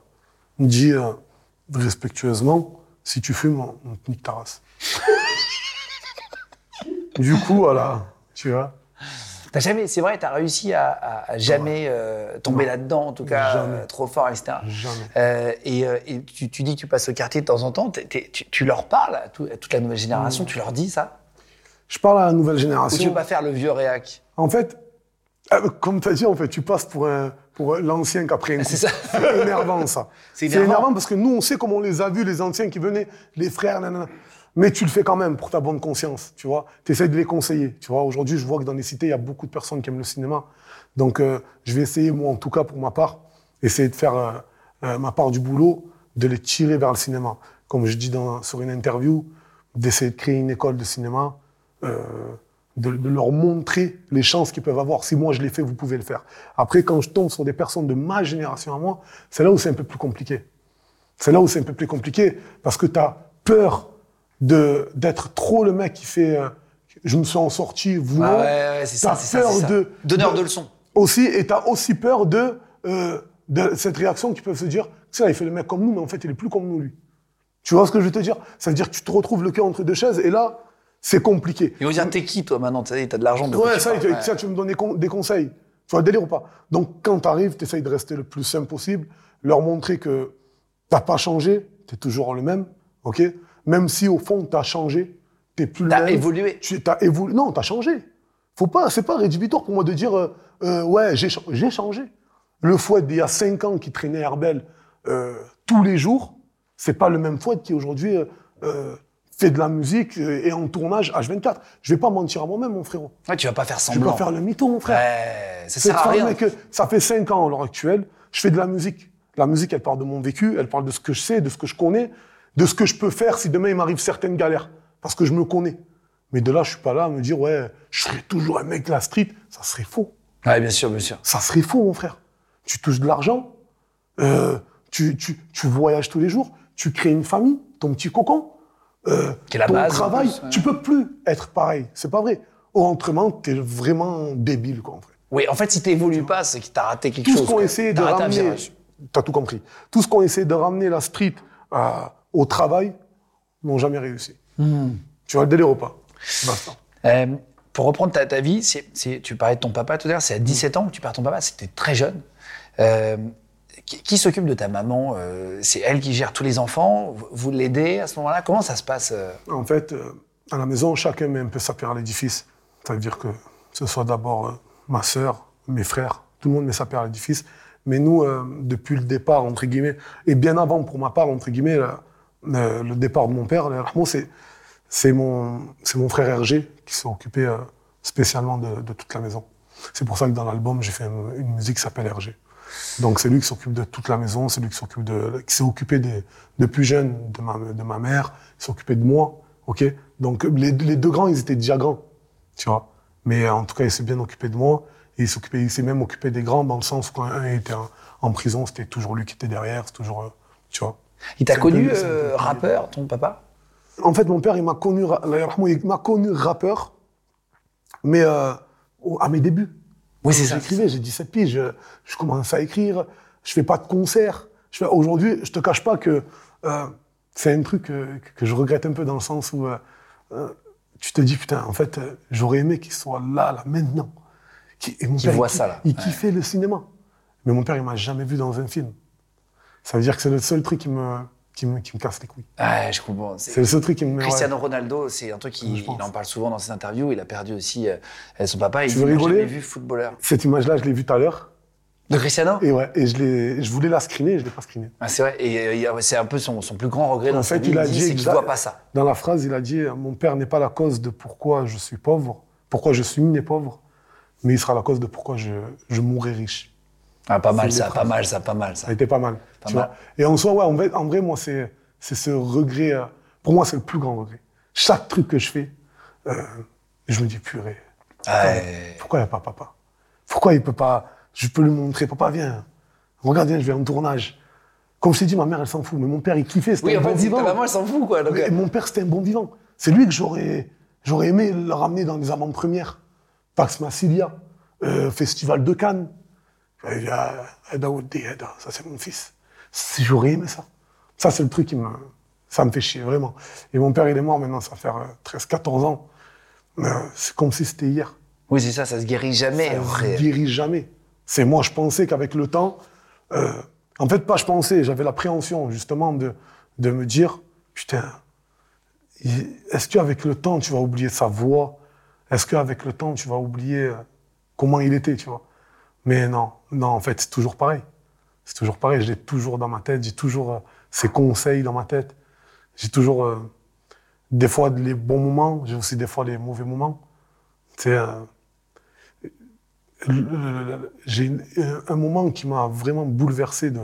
dit euh, respectueusement si tu fumes, on, on te nique ta race. (laughs) du coup, voilà, tu vois. T'as jamais, c'est vrai, t'as réussi à, à- à jamais euh, tomber là-dedans, en tout cas, euh, trop fort, etc. Jamais. Euh, et et tu, tu dis que tu passes au quartier de temps en temps, t'es- t'es- tu, tu leur parles à, tout- à toute la nouvelle Mm. génération, tu leur dis ça? Je parle à la nouvelle Ou tu génération. veux pas faire le vieux réac? En fait, comme tu as dit, en fait, tu passes pour, un, pour l'ancien pris un. (laughs) C'est ça. C'est énervant, ça. (laughs) C'est C'est énervant. énervant parce que nous, on sait comment on les a vus, les anciens qui venaient, les frères, nanana. Mais tu le fais quand même pour ta bonne conscience, tu vois. Tu essaies de les conseiller, tu vois. Aujourd'hui, je vois que dans les cités, il y a beaucoup de personnes qui aiment le cinéma. Donc, euh, je vais essayer, moi, en tout cas, pour ma part, essayer de faire euh, euh, ma part du boulot, de les tirer vers le cinéma. Comme je dis dans, sur une interview, d'essayer de créer une école de cinéma, euh, de, de leur montrer les chances qu'ils peuvent avoir. Si moi je l'ai fait, vous pouvez le faire. Après, quand je tombe sur des personnes de ma génération à moi, c'est là où c'est un peu plus compliqué. C'est là où c'est un peu plus compliqué parce que tu as peur de d'être trop le mec qui fait euh, je me suis en sorti, vous Ah ouais, ouais, c'est ça, T'as c'est ça, peur ça. de Donneur de leçons. Aussi, et tu as aussi peur de, euh, de cette réaction qui peuvent se dire, sais, il fait le mec comme nous, mais en fait, il est plus comme nous, lui. Tu vois ce que je veux te dire? Ça veut dire que tu te retrouves le cul entre deux chaises, et là, c'est compliqué. Ils vont dire t'es qui toi maintenant? T'as t'as de l'argent de Ouais, ça, tu, Ouais. ça, tu me donnes des, con- des conseils. Tu vois, délire ou pas? Donc, quand tu arrives, tu essayes de rester le plus simple possible, leur montrer que t'as pas changé, tu es toujours le même, ok? Même si, au fond, tu as changé, tu plus le T'as même. évolué. Tu as évolué. Non, tu as changé. Faut pas, c'est pas rédhibitoire pour moi de dire, euh, euh, ouais, j'ai cha- j'ai changé. le Fouad d'il y a 5 ans qui traînait Herbel euh, tous les jours, c'est pas le même Fouad qui aujourd'hui fait de la musique et en tournage H24. Je vais pas mentir à moi-même, mon frérot. Ouais, tu vas pas faire Je vais semblant. pas faire le mytho, mon frère. Ouais, ça sert à rien. mec, ça fait 5 ans à l'heure actuelle, je fais de la musique. La musique, elle parle de mon vécu, elle parle de ce que je sais, de ce que je connais, de ce que je peux faire si demain il m'arrive certaines galères. Parce que je me connais. Mais de là, je suis pas là à me dire, ouais, je serai toujours un mec de la street. Ça serait faux. Ouais, bien sûr, bien sûr. Ça serait faux, mon frère. Tu touches de l'argent, euh, tu, tu, tu voyages tous les jours, tu crées une famille, ton petit cocon, euh, Qui est la ton base, travail. plus, ouais. Tu peux plus être pareil. C'est pas vrai. Au rentrement, t'es vraiment débile, quoi, en fait. Oui, en fait, si t'évolues pas, c'est que t'as raté quelque Tout chose. ce qu'on essaie de ramener, t'as tout compris. Tout ce qu'on essaie de ramener la street euh, au travail, n'ont jamais réussi. Hmm. Tu vois le délire ou pas. Euh, pour reprendre ta, ta vie, c'est- tu parlais de ton papa tout à l'heure, c'est à 17 ans que tu perds ton papa, c'était très jeune. Euh, qui qui s'occupe de ta maman Euh, C'est elle qui gère tous les enfants Vous, l'aidez à ce moment-là Comment ça se passe euh En fait, à la maison, chacun met un peu sa pierre à l'édifice. Ça veut dire que ce soit d'abord ma sœur, mes frères, tout le monde met sa pierre à l'édifice. Mais nous, euh, depuis le départ, entre guillemets, et bien avant pour ma part, entre guillemets, le, le- le départ de mon père, c'est c'est mon, mon frère Hergé qui s'est occupé euh, spécialement de, de toute la maison. C'est pour ça que dans l'album, j'ai fait une, musique qui s'appelle Hergé. Donc c'est lui qui s'occupe de toute la maison, c'est lui qui s'occupe de, qui s'est occupé de plus jeunes de ma, de ma mère, s'est occupé de moi, ok? Donc les, les deux grands, ils étaient déjà grands, tu vois? Mais euh, en tout cas, il s'est bien occupé de moi il s'occupait, il s'est même occupé des grands dans le sens quand un était en, en prison, c'était toujours lui qui était derrière, c'est toujours, euh, tu vois? Il t'a connu euh, rappeur, ton papa? En fait, mon père, il m'a connu, il m'a connu rappeur, mais euh, à mes débuts. Oui, c'est ça. J'écrivais, j'ai 17 piges, je, je commence à écrire, je fais pas de concert. Aujourd'hui, je te cache pas que euh, c'est un truc que, que je regrette un peu dans le sens où tu te dis, putain, en fait, j'aurais aimé qu'il soit là, là, maintenant. Et mon père, voit il, ça, là. Il Ouais. kiffait le cinéma. Mais mon père, il m'a jamais vu dans un film. Ça veut dire que c'est le seul truc qui me, qui me, qui me casse les couilles. Ouais, je comprends. C'est- le seul truc qui me... ouais. Cristiano Ronaldo, c'est un truc pense. il en parle souvent dans ses interviews. Il a perdu aussi euh, son papa. Tu veux il n'a rigoler vu footballeur. Cette image-là, je l'ai vue tout à l'heure. De Cristiano? Et ouais, et je, l'ai- je voulais la screener, je l'ai pas screenée. Ah, C'est vrai. Et euh, c'est un peu son, son plus grand regret dans En sa fait, vie. il a dit, c'est qu'il voit pas ça. Dans la phrase, il a dit Mon père n'est pas la cause de pourquoi je suis pauvre, pourquoi je suis né pauvre, mais il sera la cause de pourquoi je, je mourrai riche. Ah, pas mal ça, des pas mal ça, pas mal ça. Ça a été pas mal. Pas tu mal. vois. Et en soi, ouais, en vrai, en vrai moi, c'est c'est ce regret. euh, pour moi, c'est le plus grand regret. Chaque truc que je fais, euh, je me dis Purée, Ouais. pourquoi il n'y a pas papa? Pourquoi il peut pas Je peux lui montrer Papa, viens, regarde, viens, je vais en tournage. Comme je t'ai dit, ma mère, elle s'en fout, mais mon père, il kiffait. C'était Oui, un en bon fait, c'est- vivant. ta maman, elle s'en fout, quoi. Donc, Et euh, mon père, c'était un bon vivant. C'est lui que j'aurais, j'aurais aimé le ramener dans les avant-premières. Pax Massilia, euh, Festival de Cannes. Euh, Il y a Eda Oudé, Eda, ça c'est mon fils. Si J'aurais aimé ça. Ça, c'est le truc qui me, ça me fait chier, vraiment. Et mon père, il est mort maintenant, ça fait 13-14 ans. Euh, c'est comme si c'était hier. Oui, c'est ça, ça se guérit jamais. Ça vrai. guérit jamais. C'est moi, je pensais qu'avec le temps, euh, en fait, pas je pensais, j'avais l'appréhension justement de, de me dire, putain, est-ce qu'avec le temps, tu vas oublier sa voix? Est-ce qu'avec le temps, tu vas oublier euh, comment il était, tu vois? Mais non, non, en fait, c'est toujours pareil. C'est toujours pareil, je l'ai toujours dans ma tête, j'ai toujours euh, ses conseils dans ma tête. J'ai toujours, euh, des fois, les bons moments, j'ai aussi des fois les mauvais moments. C'est... euh, j'ai un moment qui m'a vraiment bouleversé de,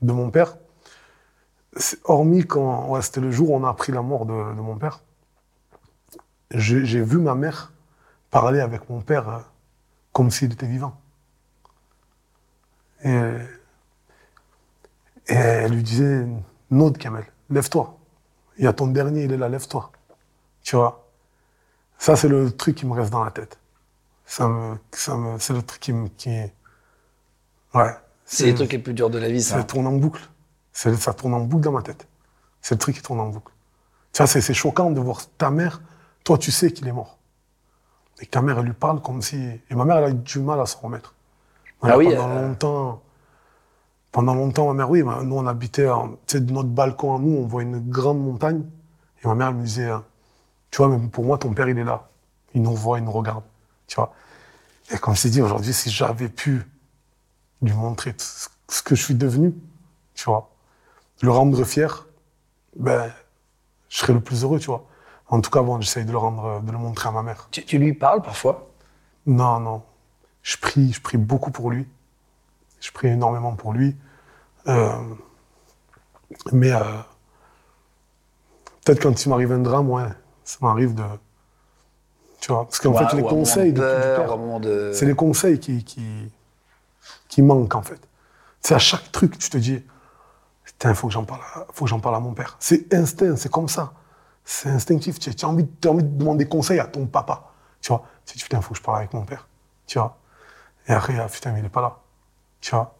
mon père. Hormis quand c'était le jour où on a appris la mort de, mon père, j'ai vu ma mère parler avec mon père comme s'il était vivant. Et, et elle lui disait Nod Kamel, lève-toi. Il y a ton dernier, il est là, lève-toi. Tu vois? Ça, c'est le truc qui me reste dans la tête. Ça me, ça me, c'est le truc qui me, qui, ouais. C'est les trucs les plus durs de la vie, ça. Ça tourne en boucle. Ça tourne en boucle dans ma tête. C'est le truc qui tourne en boucle. Tu vois, c'est c'est choquant de voir ta mère, toi, tu sais qu'il est mort. Et que ta mère, elle lui parle comme si. Et ma mère, elle a eu du mal à se remettre. Ah oui, Pendant euh, longtemps. Pendant longtemps, ma mère, oui, ma- nous, on habitait, tu sais, de notre balcon à nous, on voit une grande montagne. Et ma mère, elle me disait, euh, tu vois, même pour moi, ton père, il est là. Il nous voit, il nous regarde. Tu vois. Et comme je t'ai dit, aujourd'hui, si j'avais pu lui montrer ce- ce que je suis devenu, tu vois. Le rendre fier, ben, je serais le plus heureux, tu vois. En tout cas, bon, j'essaye de le rendre, de le montrer à ma mère. Tu, tu lui parles parfois? Non, non. Je prie, je prie beaucoup pour lui. Je prie énormément pour lui. Euh, mais euh, peut-être quand il m'arrive un drame, ouais, ça m'arrive de. Tu vois, parce qu'en fait, les conseils de c'est les conseils qui, qui, qui manquent, en fait. C'est à chaque truc, tu te dis, putain, faut que j'en parle, à- faut que j'en parle à mon père. C'est instinct, c'est comme ça. C'est instinctif. Tu, as envie, as envie de demander conseil à ton papa. Tu vois, tu dis, putain, faut que je parle avec mon père. Tu vois. Et après, ah, putain, mais il est pas là. Tu vois.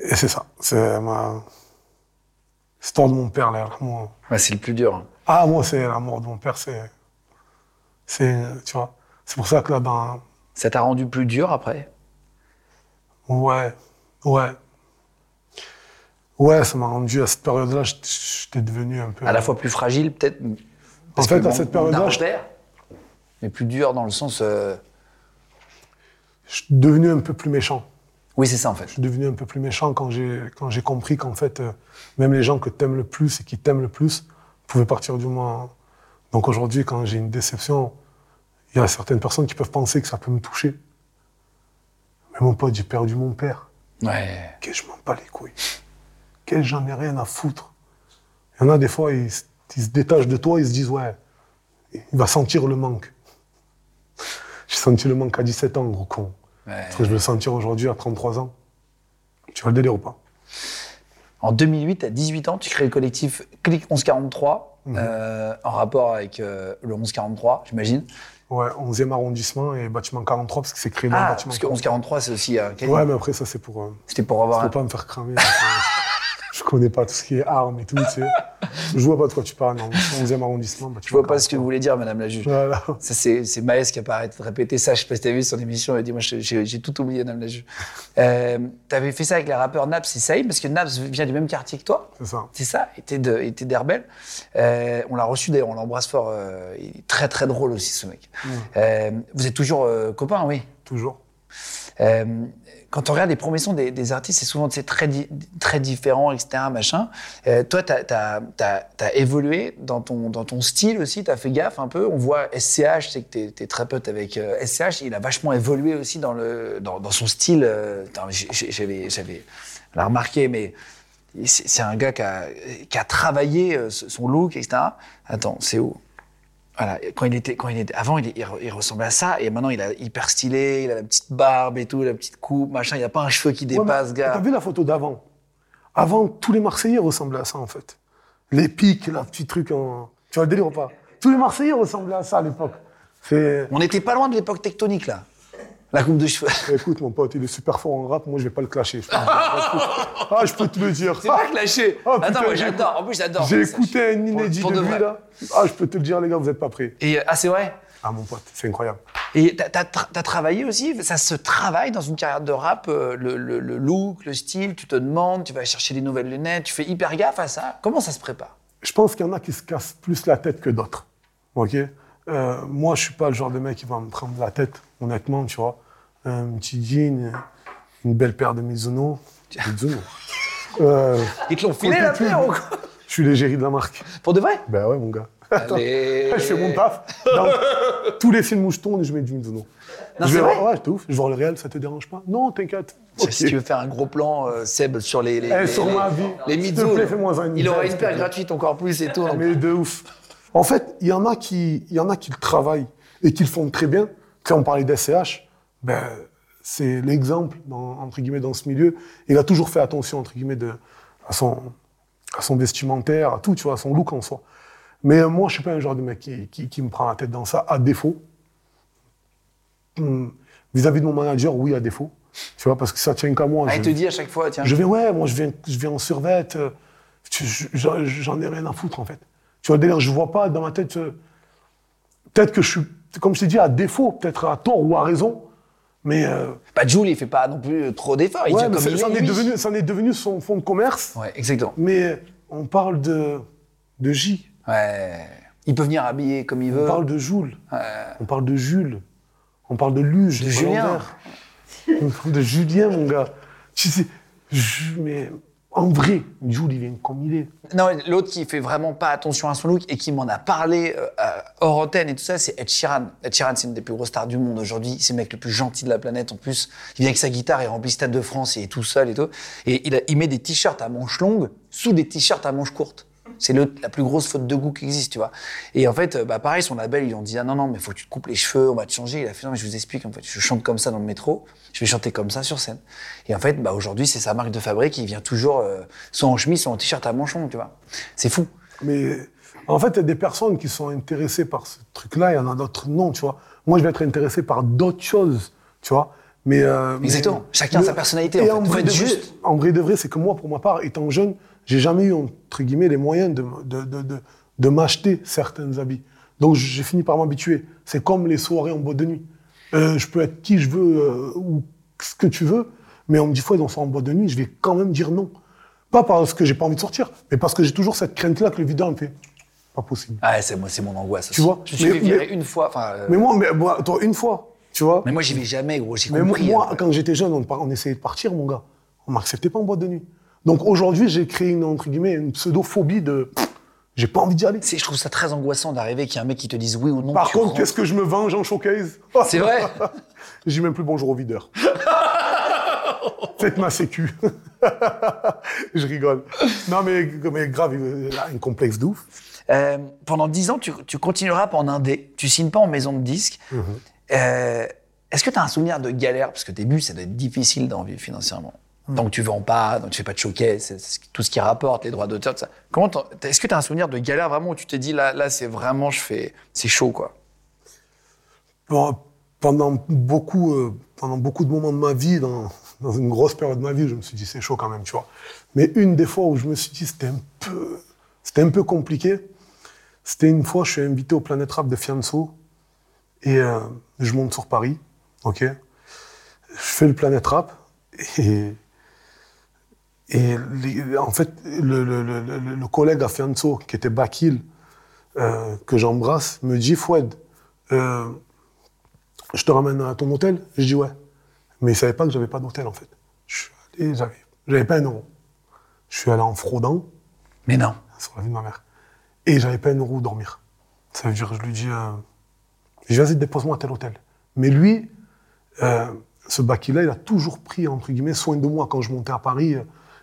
Et c'est ça. C'est ma. L'histoire de mon père, là. Moi, Ouais, c'est le plus dur. ah, moi, c'est la mort de mon père, c'est. C'est. Tu vois. C'est pour ça que là, dans. Ça t'a rendu plus dur après? Ouais, ouais. Ouais, ça m'a rendu à cette période-là, j'étais- devenu un peu. À la fois plus fragile, peut-être En fait, à cette période-là, mais plus dur dans le sens. euh, je suis devenu un peu plus méchant. Oui, c'est ça en fait. Je suis devenu un peu plus méchant quand j'ai quand j'ai compris qu'en fait, euh, même les gens que t'aimes le plus et qui t'aiment le plus pouvaient partir du moins. Donc aujourd'hui, quand j'ai une déception, il y a certaines personnes qui peuvent penser que ça peut me toucher. Mais mon pote, j'ai perdu mon père. Ouais. que je m'en bats les couilles. Que j'en ai rien à foutre. Il y en a des fois, ils, se- ils se détachent de toi, ils se disent, ouais, il va sentir le manque. J'ai senti le manque à 17 ans, gros con. Ouais. Est-ce que je vais le sentir aujourd'hui à 33 ans? Tu vois le délire ou pas? En 2008, à 18 ans, tu crées le collectif Click 1143 euh, en rapport avec euh, le 1143, j'imagine. Ouais, 11e arrondissement et bâtiment 43, parce que c'est créé dans le Ah, bâtiment parce que 1143, c'est aussi. euh, Ouais, mais après, ça, c'est pour. euh, C'était pour avoir. faut un- pas me faire cramer. (laughs) je connais pas tout ce qui est armes et tout, tu sais. Je vois pas de quoi tu parles, non. 11e arrondissement, Je vois pas ce que vous voulez dire, Madame la juge. Voilà. Ça, c'est, Maës qui a pas arrêté de répéter ça. Je sais pas si t'as vu son émission. Elle a dit Moi, j'ai, tout oublié, Madame la juge. Euh, t'avais fait ça avec les rappeurs Naps et Saïd, parce que Naps vient du même quartier que toi. C'est ça. C'est ça, était de, était d'Herbel. Euh, on l'a reçu d'ailleurs, on l'embrasse fort. euh, il est très très drôle aussi ce mec. Euh, vous êtes toujours copains, oui. Toujours. Euh, quand on regarde les promotions des, artistes, c'est souvent très, très différent, etc. Machin. Euh, toi, tu as, évolué dans ton, dans ton style aussi, tu as fait gaffe un peu? On voit SCH, c'est que tu es, très pote avec euh, SCH, il a vachement évolué aussi dans, le, dans, dans son style. euh, J'avais remarqué, mais c'est c'est un gars qui a, qui a travaillé euh, son look, etc. Attends, c'est où? Voilà, quand il était, quand il était, avant, il, il re- il ressemblait à ça, et maintenant, il est hyper stylé, il a la petite barbe et tout, la petite coupe, machin, il n'y a pas un cheveu qui dépasse, gars. T'as vu la photo d'avant? Avant, tous les Marseillais ressemblaient à ça, en fait. Les pics, la petit truc en... Tu vois le délire ou pas? Tous les Marseillais ressemblaient à ça à l'époque. On n'était pas loin de l'époque tectonique, là. La coupe de cheveux. Écoute, mon pote, il est super fort en rap, moi, je vais pas le clasher. je (laughs) ah, je peux te le dire. C'est pas clashé. Oh, putain, Attends, moi j'adore, en plus j'adore. J'ai écouté un inédit Pour- de pour de lui, là. Ah, je peux te le dire, les gars, vous êtes pas prêts. Et, euh, ah, c'est vrai? Ah, mon pote, c'est incroyable. Et t'as as, travaillé aussi, ça se travaille dans une carrière de rap, euh, le, le- le look, le style, tu te demandes, tu vas chercher des nouvelles lunettes, tu fais hyper gaffe à ça? Comment ça se prépare? Je pense qu'il y en a qui se cassent plus la tête que d'autres. Ok? Euh, Moi, je suis pas le genre de mec qui va me prendre la tête, honnêtement, tu vois. Un petit jean, une belle paire de Mizuno. Mizuno. (laughs) Euh, Ils te l'ont filé la paire ou quoi je suis l'égérie de la marque. Pour de vrai? Ben ouais, mon gars. Allez. (laughs) je fais mon taf. Dans tous les films où je tourne, je mets du Mizuno. Non, je vais voir- ouais, t'es ouf. Je vais voir le réel, ça te dérange pas? Non, t'inquiète. Si tu veux faire un gros plan, euh, Seb, sur les, les, Eh, les, sur les- ma vie. les Mizuno, Il aura belle, une paire gratuite encore plus et tout. Mais de ouf. En fait, il y en a qui, il y en a qui le travaillent et qui le font très bien. Quand on parlait d'SCH, ben, c'est l'exemple, dans- entre guillemets, dans ce milieu. Il a toujours fait attention, entre guillemets, de, à, son, à son vestimentaire, à tout, tu vois, à son look en soi. Mais euh, moi, je suis pas un genre de mec qui, qui, qui me prend la tête dans ça, à défaut. Hum, Vis-à-vis de mon manager, oui, à défaut. Tu vois, parce que ça tient qu'à moi. Ah, Je- il te dit à chaque fois, tiens. je vais, ouais, moi, je viens, je viens en survette. euh, j'en ai rien à foutre, en fait. Tu vois, d'ailleurs, je vois pas dans ma tête. euh, Peut-être que je suis, comme je t'ai dit, à défaut, peut-être à tort ou à raison. Mais, euh, Bah, Jules, il fait pas non plus trop d'efforts. Il ouais, ça il ça en est, est, devenu, ça en est devenu son fonds de commerce. Ouais, exactement. Mais on parle de, de J, Ouais. Il peut venir habiller comme il on veut. parle de Joule, Ouais. on parle de Jules, on parle de Luge, De Julien. On parle de Julien, mon gars. Tu sais, je- mais en vrai, Jules, il vient comme il est. Non, l'autre qui fait vraiment pas attention à son look et qui m'en a parlé euh, hors antenne et tout ça, c'est Ed Sheeran. Ed Sheeran, c'est une des plus grosses stars du monde aujourd'hui. C'est le mec le plus gentil de la planète. En plus, il vient avec sa guitare, il remplit Stade de France, il est tout seul et tout. Et il, il met des t-shirts à manches longues sous des t-shirts à manches courtes. C'est le- la plus grosse faute de goût qui existe, tu vois. Et en fait, euh, bah pareil, son label, ils ont dit ah non non, mais faut que tu te coupes les cheveux, on va te changer. Il a fait non mais je vous explique, en fait, je chante comme ça dans le métro, je vais chanter comme ça sur scène. Et en fait, bah aujourd'hui, c'est sa marque de fabrique. Il vient toujours euh, soit en chemise, soit en t-shirt à manches longues, tu vois. C'est fou. Mais en fait, il y a des personnes qui sont intéressées par ce truc-là, il y en a d'autres non, tu vois. Moi, je vais être intéressé par d'autres choses, tu vois. Mais, euh, Exactement. mais- Chacun a sa personnalité, en Et fait. en Faut vrai, de vrai, juste. en vrai de vrai, c'est que moi, pour ma part, étant jeune, j'ai jamais eu, entre guillemets, les moyens de, de, de, de, m'acheter certains habits. Donc, j'ai fini par m'habituer. C'est comme les soirées en boîte de nuit. Euh, je peux être qui je veux euh, ou ce que tu veux, mais on me dit, faut dans en boîte de nuit, je vais quand même dire non. Pas parce que j'ai pas envie de sortir, mais parce que j'ai toujours cette crainte-là que le videur me fait. Pas possible. Ah, c'est moi, c'est mon angoisse. Tu aussi. vois, je me suis mais- fait virer mais- une fois. Euh, Mais moi, mais, moi, toi, une fois, tu vois. mais moi, j'y vais jamais, gros. J'ai Mais moi, compris. moi, quand j'étais jeune, on, on essayait de partir, mon gars. On m'acceptait pas en boîte de nuit. Donc aujourd'hui, j'ai créé une, entre guillemets, une pseudo-phobie de. J'ai pas envie d'y aller. Je trouve ça très angoissant d'arriver qu'il y ait un mec qui te dise oui ou non. Par contre, qu'est-ce que je me venge en showcase? (laughs) C'est vrai (laughs) dis même plus bonjour au videur. (laughs) Faites ma sécu. je rigole. Non, mais, mais grave, il a un complexe de ouf. Euh, pendant 10 ans, tu, tu continueras en indé. Tu signes pas en maison de disques. Mhm. Euh, Est-ce que tu as un souvenir de galère? Parce que buts, ça doit être difficile d'en vivre financièrement. Mhm. Donc tu vends pas, donc tu fais pas de showcase, tout ce qui rapporte, les droits d'auteur, tout ça. Est-ce que tu as un souvenir de galère vraiment où tu t'es dit là, là c'est vraiment, je fais, c'est chaud quoi? Pendant beaucoup, euh, pendant beaucoup de moments de ma vie, dans, dans une grosse période de ma vie, je me suis dit c'est chaud quand même, tu vois. Mais une des fois où je me suis dit c'était un peu, c'était un peu compliqué, c'était une fois je suis invité au Planète Rap de Fianso et euh, je monte sur Paris, ok? Je fais le Planète Rap et et en fait le, le- le- le- collègue à Fianso qui était Bakil euh, que j'embrasse me dit Foued. euh, je te ramène à ton hôtel Je dis ouais. Mais il savait pas que j'avais pas d'hôtel en fait. Je suis allé, j'avais, j'avais pas un euro. Je suis allé en fraudant Mais non. sur la vie de ma mère. Et j'avais pas un euro où dormir. Ça veut dire, je lui dis, euh, je vas-y, dépose-moi à tel hôtel. Mais lui, ce Baki-là, il a toujours pris, entre guillemets, soin de moi quand je montais à Paris.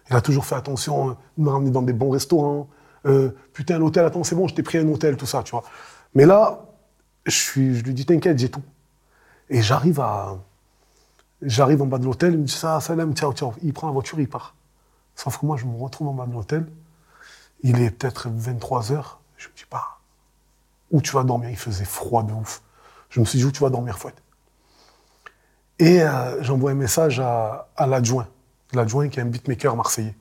Euh, Il a toujours fait attention, euh, il m'a ramené dans des bons restaurants. Euh, putain, l'hôtel, attends, c'est bon, je t'ai pris un hôtel, tout ça, tu vois. Mais là, je, lui dis, t'inquiète, j'ai tout. Et j'arrive à. J'arrive en bas de l'hôtel, il me dit ça, salam, ciao, ciao. Il prend la voiture, il part. Sauf que moi, je me retrouve en bas de l'hôtel. Il est peut-être 23 heures. Je me dis pas, où tu vas dormir? Il faisait froid de ouf. Je me suis dit, où tu vas dormir, Fouette? Et euh, j'envoie un message à l'adjoint. L'adjoint qui est un beatmaker marseillais.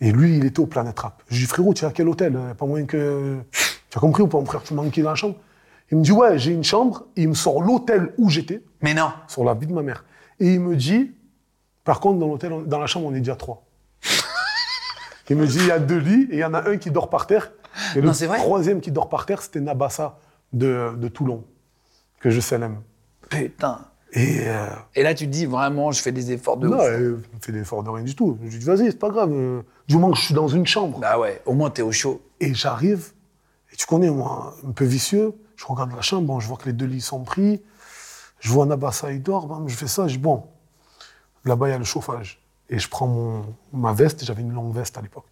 Et lui, il était au Planète Rap. Je lui dis, frérot, tu es à quel hôtel Euh, Pas moins que. Tu as compris ou pas, mon frère Tu manquais dans la chambre Il me dit, ouais, j'ai une chambre. Et il me sort l'hôtel où j'étais, Mais non. sur la vie de ma mère. Et il me dit, par contre, dans l'hôtel, on- dans la chambre, on est déjà trois. (laughs) il me dit, il y a deux lits et il y en a un qui dort par terre. Et le Non, c'est vrai troisième qui dort par terre, c'était Nabassa de, de Toulon, que je célèbre. Putain. Et euh, Et là, tu te dis vraiment, je fais des efforts de non, ouf. euh, je fais des efforts de rien du tout. Je dis, vas-y, c'est pas grave. euh, du moment que je suis dans une chambre. Bah ouais, au moins t'es au chaud. Et j'arrive, et tu connais, moi, un peu vicieux. Je regarde la chambre, bon, je vois que les deux lits sont pris. Je vois Nabassa, il dort. bam, je fais ça, je dis, bon, là-bas, il y a le chauffage. Et je prends mon, ma veste, j'avais une longue veste à l'époque.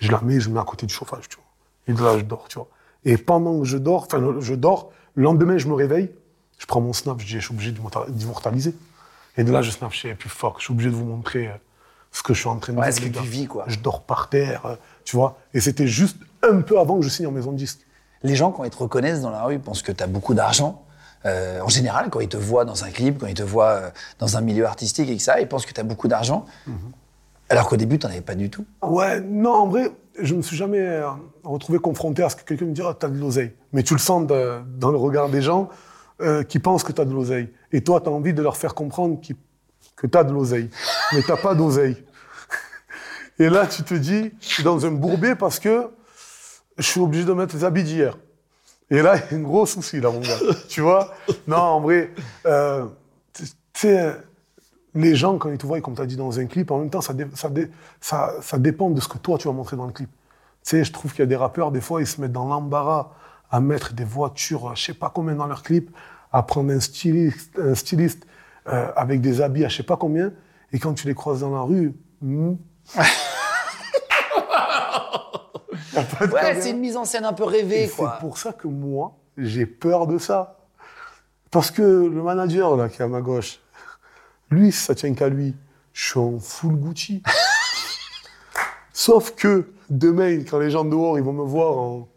Je la mets, je me mets à côté du chauffage, tu vois. Et là, je dors, tu vois. Et pendant que je dors, enfin, je dors, le lendemain, je me réveille, je prends mon snap, je dis, je suis obligé d'immorta- d'immortaliser. Et de là, je snap, je dis, plus fort, je suis obligé de vous montrer euh, ce que je suis en train de Ouais, ce que tu vis, quoi. Je dors par terre, euh, tu vois. Et c'était juste un peu avant que je signe en maison de disque. Les gens, quand ils te reconnaissent dans la rue, pensent que tu as beaucoup d'argent. Euh, en général, quand ils te voient dans un clip, quand ils te voient dans un milieu artistique et que ça, ils pensent que tu as beaucoup d'argent. Alors qu'au début, tu n'en avais pas du tout. Ouais, non, en vrai, je me suis jamais retrouvé confronté à ce que quelqu'un me dira, t'as de l'oseille. Mais tu le sens de- dans le regard des gens euh, qui pensent que t'as de l'oseille. Et toi, t'as envie de leur faire comprendre que t'as de l'oseille. Mais t'as pas d'oseille. (laughs) Et là, tu te dis, je suis dans un bourbier parce que je suis obligé de mettre les habits d'hier. Et là, il y a un gros souci, là, mon gars. tu vois? Non, en vrai, euh, tu tu sais, les gens, quand ils te voient, comme tu as dit dans un clip, en même temps, ça, ça dépend de ce que toi, tu vas montrer dans le clip. Tu sais, je trouve qu'il y a des rappeurs, des fois, ils se mettent dans l'embarras à mettre des voitures, je sais pas combien dans leur clip, à prendre un styliste, un styliste euh, avec des habits à je sais pas combien, et quand tu les croises dans la rue, hmm. (laughs) Ouais, c'est une mise en scène un peu rêvée, c'est pour ça que moi, j'ai peur de ça. Parce que le manager là, qui est à ma gauche, lui, ça tient qu'à lui. Je suis en full Gucci. (laughs) Sauf que demain, quand les gens dehors, ils vont me voir en,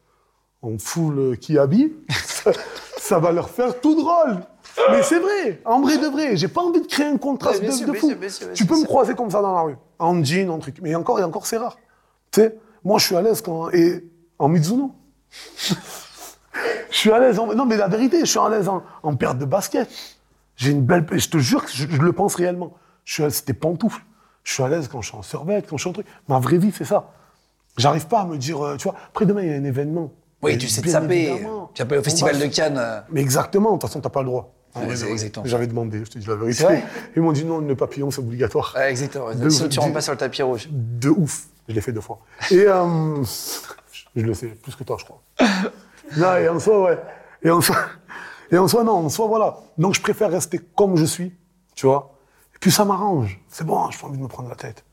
en full euh, Kiabi, ça, (laughs) ça va leur faire tout drôle. Mais c'est vrai, en vrai de vrai, j'ai pas envie de créer un contraste Ouais, de, sûr, de bien fou. sûr, sûr, tu peux me croiser comme ça dans la rue, en jean, en truc. Mais encore et encore, c'est rare. Tu sais, moi, je suis à l'aise quand. Et en Mizuno. (laughs) je suis à l'aise. En... Non, mais la vérité, je suis à l'aise en, en paire de basket. J'ai une belle. Je te jure que je, je le pense réellement. Je suis à l'aise, des pantoufles. Je suis à l'aise quand je suis en survêt, quand je suis en truc. Ma vraie vie, c'est ça. J'arrive pas à me dire, euh, tu vois, après demain, il y a un événement. Oui, tu sais te saper. Tu appelles au Festival va- de Cannes. euh, Mais exactement, de toute façon, t'as pas le droit. J'avais demandé, je te dis la vérité. (laughs) Ils m'ont dit non, le papillon, c'est obligatoire. Exactement. De- Sinon, tu rentres pas sur le tapis rouge. De ouf. Je l'ai fait deux fois. Et euh, je le sais, plus que toi, je crois. (laughs) Non, et en soi, ouais. Et en soi, (laughs) et en soi, non, en soi, voilà. Donc, je préfère rester comme je suis, tu vois. Et puis, ça m'arrange. C'est bon, j'ai pas envie de me prendre la tête.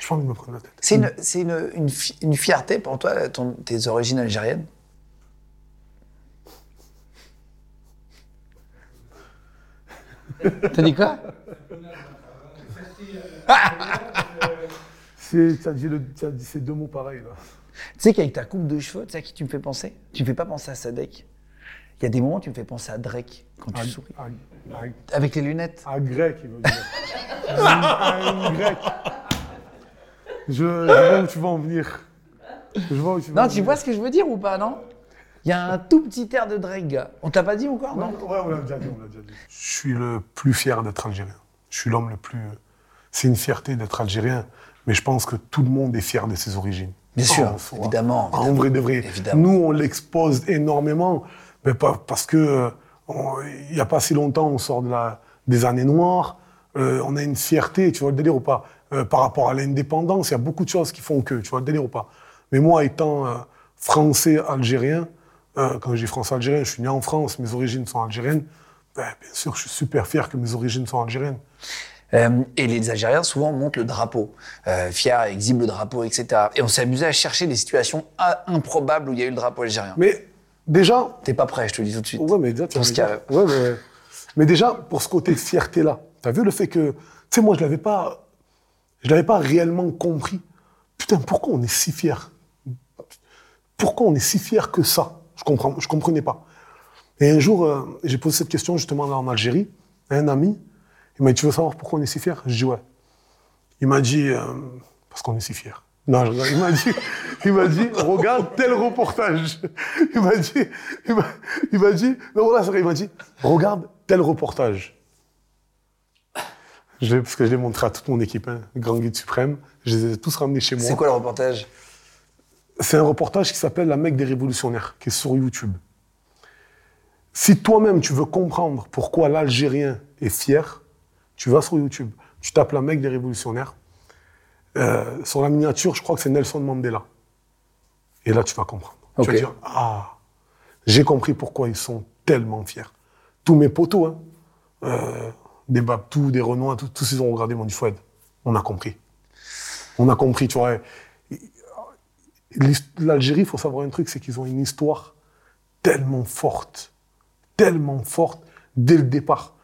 J'ai pas envie de me prendre la tête. C'est une, c'est une, une, fi- une fierté pour toi, ton- tes origines algériennes? (laughs) T'as dit quoi (laughs) C'est, deux mots pareils, là. Tu sais qu'avec ta coupe de cheveux, tu sais à qui tu me fais penser Tu me fais pas penser à Sadek. Il y a des moments où tu me fais penser à Drake quand tu souris. À, à- Avec les lunettes. à grec, il veut dire. (laughs) à grec. Je, je vois où tu vas en venir. Je vois où tu vas Non, en tu venir. vois ce que je veux dire ou pas, non Il y a un tout petit air de Drake. On t'a pas dit encore, non Ouais, on l'a déjà dit, on l'a déjà dit. Je suis le plus fier d'être algérien. Je suis l'homme le plus. C'est une fierté d'être algérien, mais je pense que tout le monde est fier de ses origines. Bien sûr, soi. évidemment, En évidemment, vrai de vrai. évidemment. Nous, on l'expose énormément, mais pas, parce que euh, il n'y a pas si longtemps, on sort de la, des années noires. euh, on a une fierté, tu vois le délire ou pas Euh, Par rapport à l'indépendance, il y a beaucoup de choses qui font que, tu vois le délire ou pas Mais moi, étant euh, français algérien, euh, quand je dis français algérien, je suis né en France, mes origines sont algériennes. Ben, bien sûr, je suis super fier que mes origines sont algériennes. Euh, et les Algériens souvent montent le drapeau, euh, fiers, exhibent le drapeau, etc. Et on s'est amusé à chercher des situations ah, improbables où il y a eu le drapeau algérien. Mais déjà, T'es pas prêt, je te le dis tout de suite. Ouais, mais déjà, dire- calme. Ouais, mais, mais déjà, pour ce côté fierté-là, t'as vu le fait que, tu sais, moi, je l'avais pas, je l'avais pas réellement compris. Putain, pourquoi on est si fier? Pourquoi on est si fier que ça? Je comprends, je comprenais pas. Et un jour, euh, j'ai posé cette question justement là en Algérie à un ami. Il m'a dit, tu veux savoir pourquoi on est si fier Je dis ouais. Il m'a dit, euh, parce qu'on est si fier. Non, je il m'a dit, (laughs) il m'a dit, regarde tel reportage. Il m'a dit, il m'a, dit, non, voilà, vrai, il m'a dit, regarde tel reportage. Je parce que je l'ai montré à toute mon équipe, hein, Grand Guide Suprême. Je les ai tous ramenés chez moi. C'est quoi le reportage? C'est un reportage qui s'appelle La Mecque des révolutionnaires, qui est sur YouTube. Si toi-même tu veux comprendre pourquoi l'Algérien est fier, tu vas sur YouTube, tu tapes La Mecque des révolutionnaires. Euh, sur la miniature, je crois que c'est Nelson Mandela. Et là, tu vas comprendre. Tu vas dire Ah, j'ai compris pourquoi ils sont tellement fiers. Tous mes potos, hein, euh, des Babtou, des Renois, tous, tous ils ont regardé mon Fouad. On a compris. On a compris, tu vois. L'Algérie, il faut savoir un truc, c'est qu'ils ont une histoire tellement forte, tellement forte, dès le départ.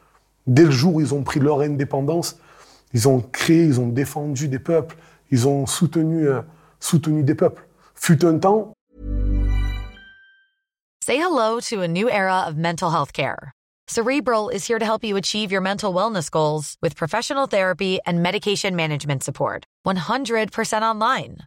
Dès le jour où ils ont pris leur indépendance, ils ont créé, ils ont défendu des peuples, ils ont soutenu, euh, soutenu des peuples. Fut un temps, Say hello to a new era of mental health care. Cerebral is here to help you achieve your mental wellness goals with professional therapy and medication management support. 100% online.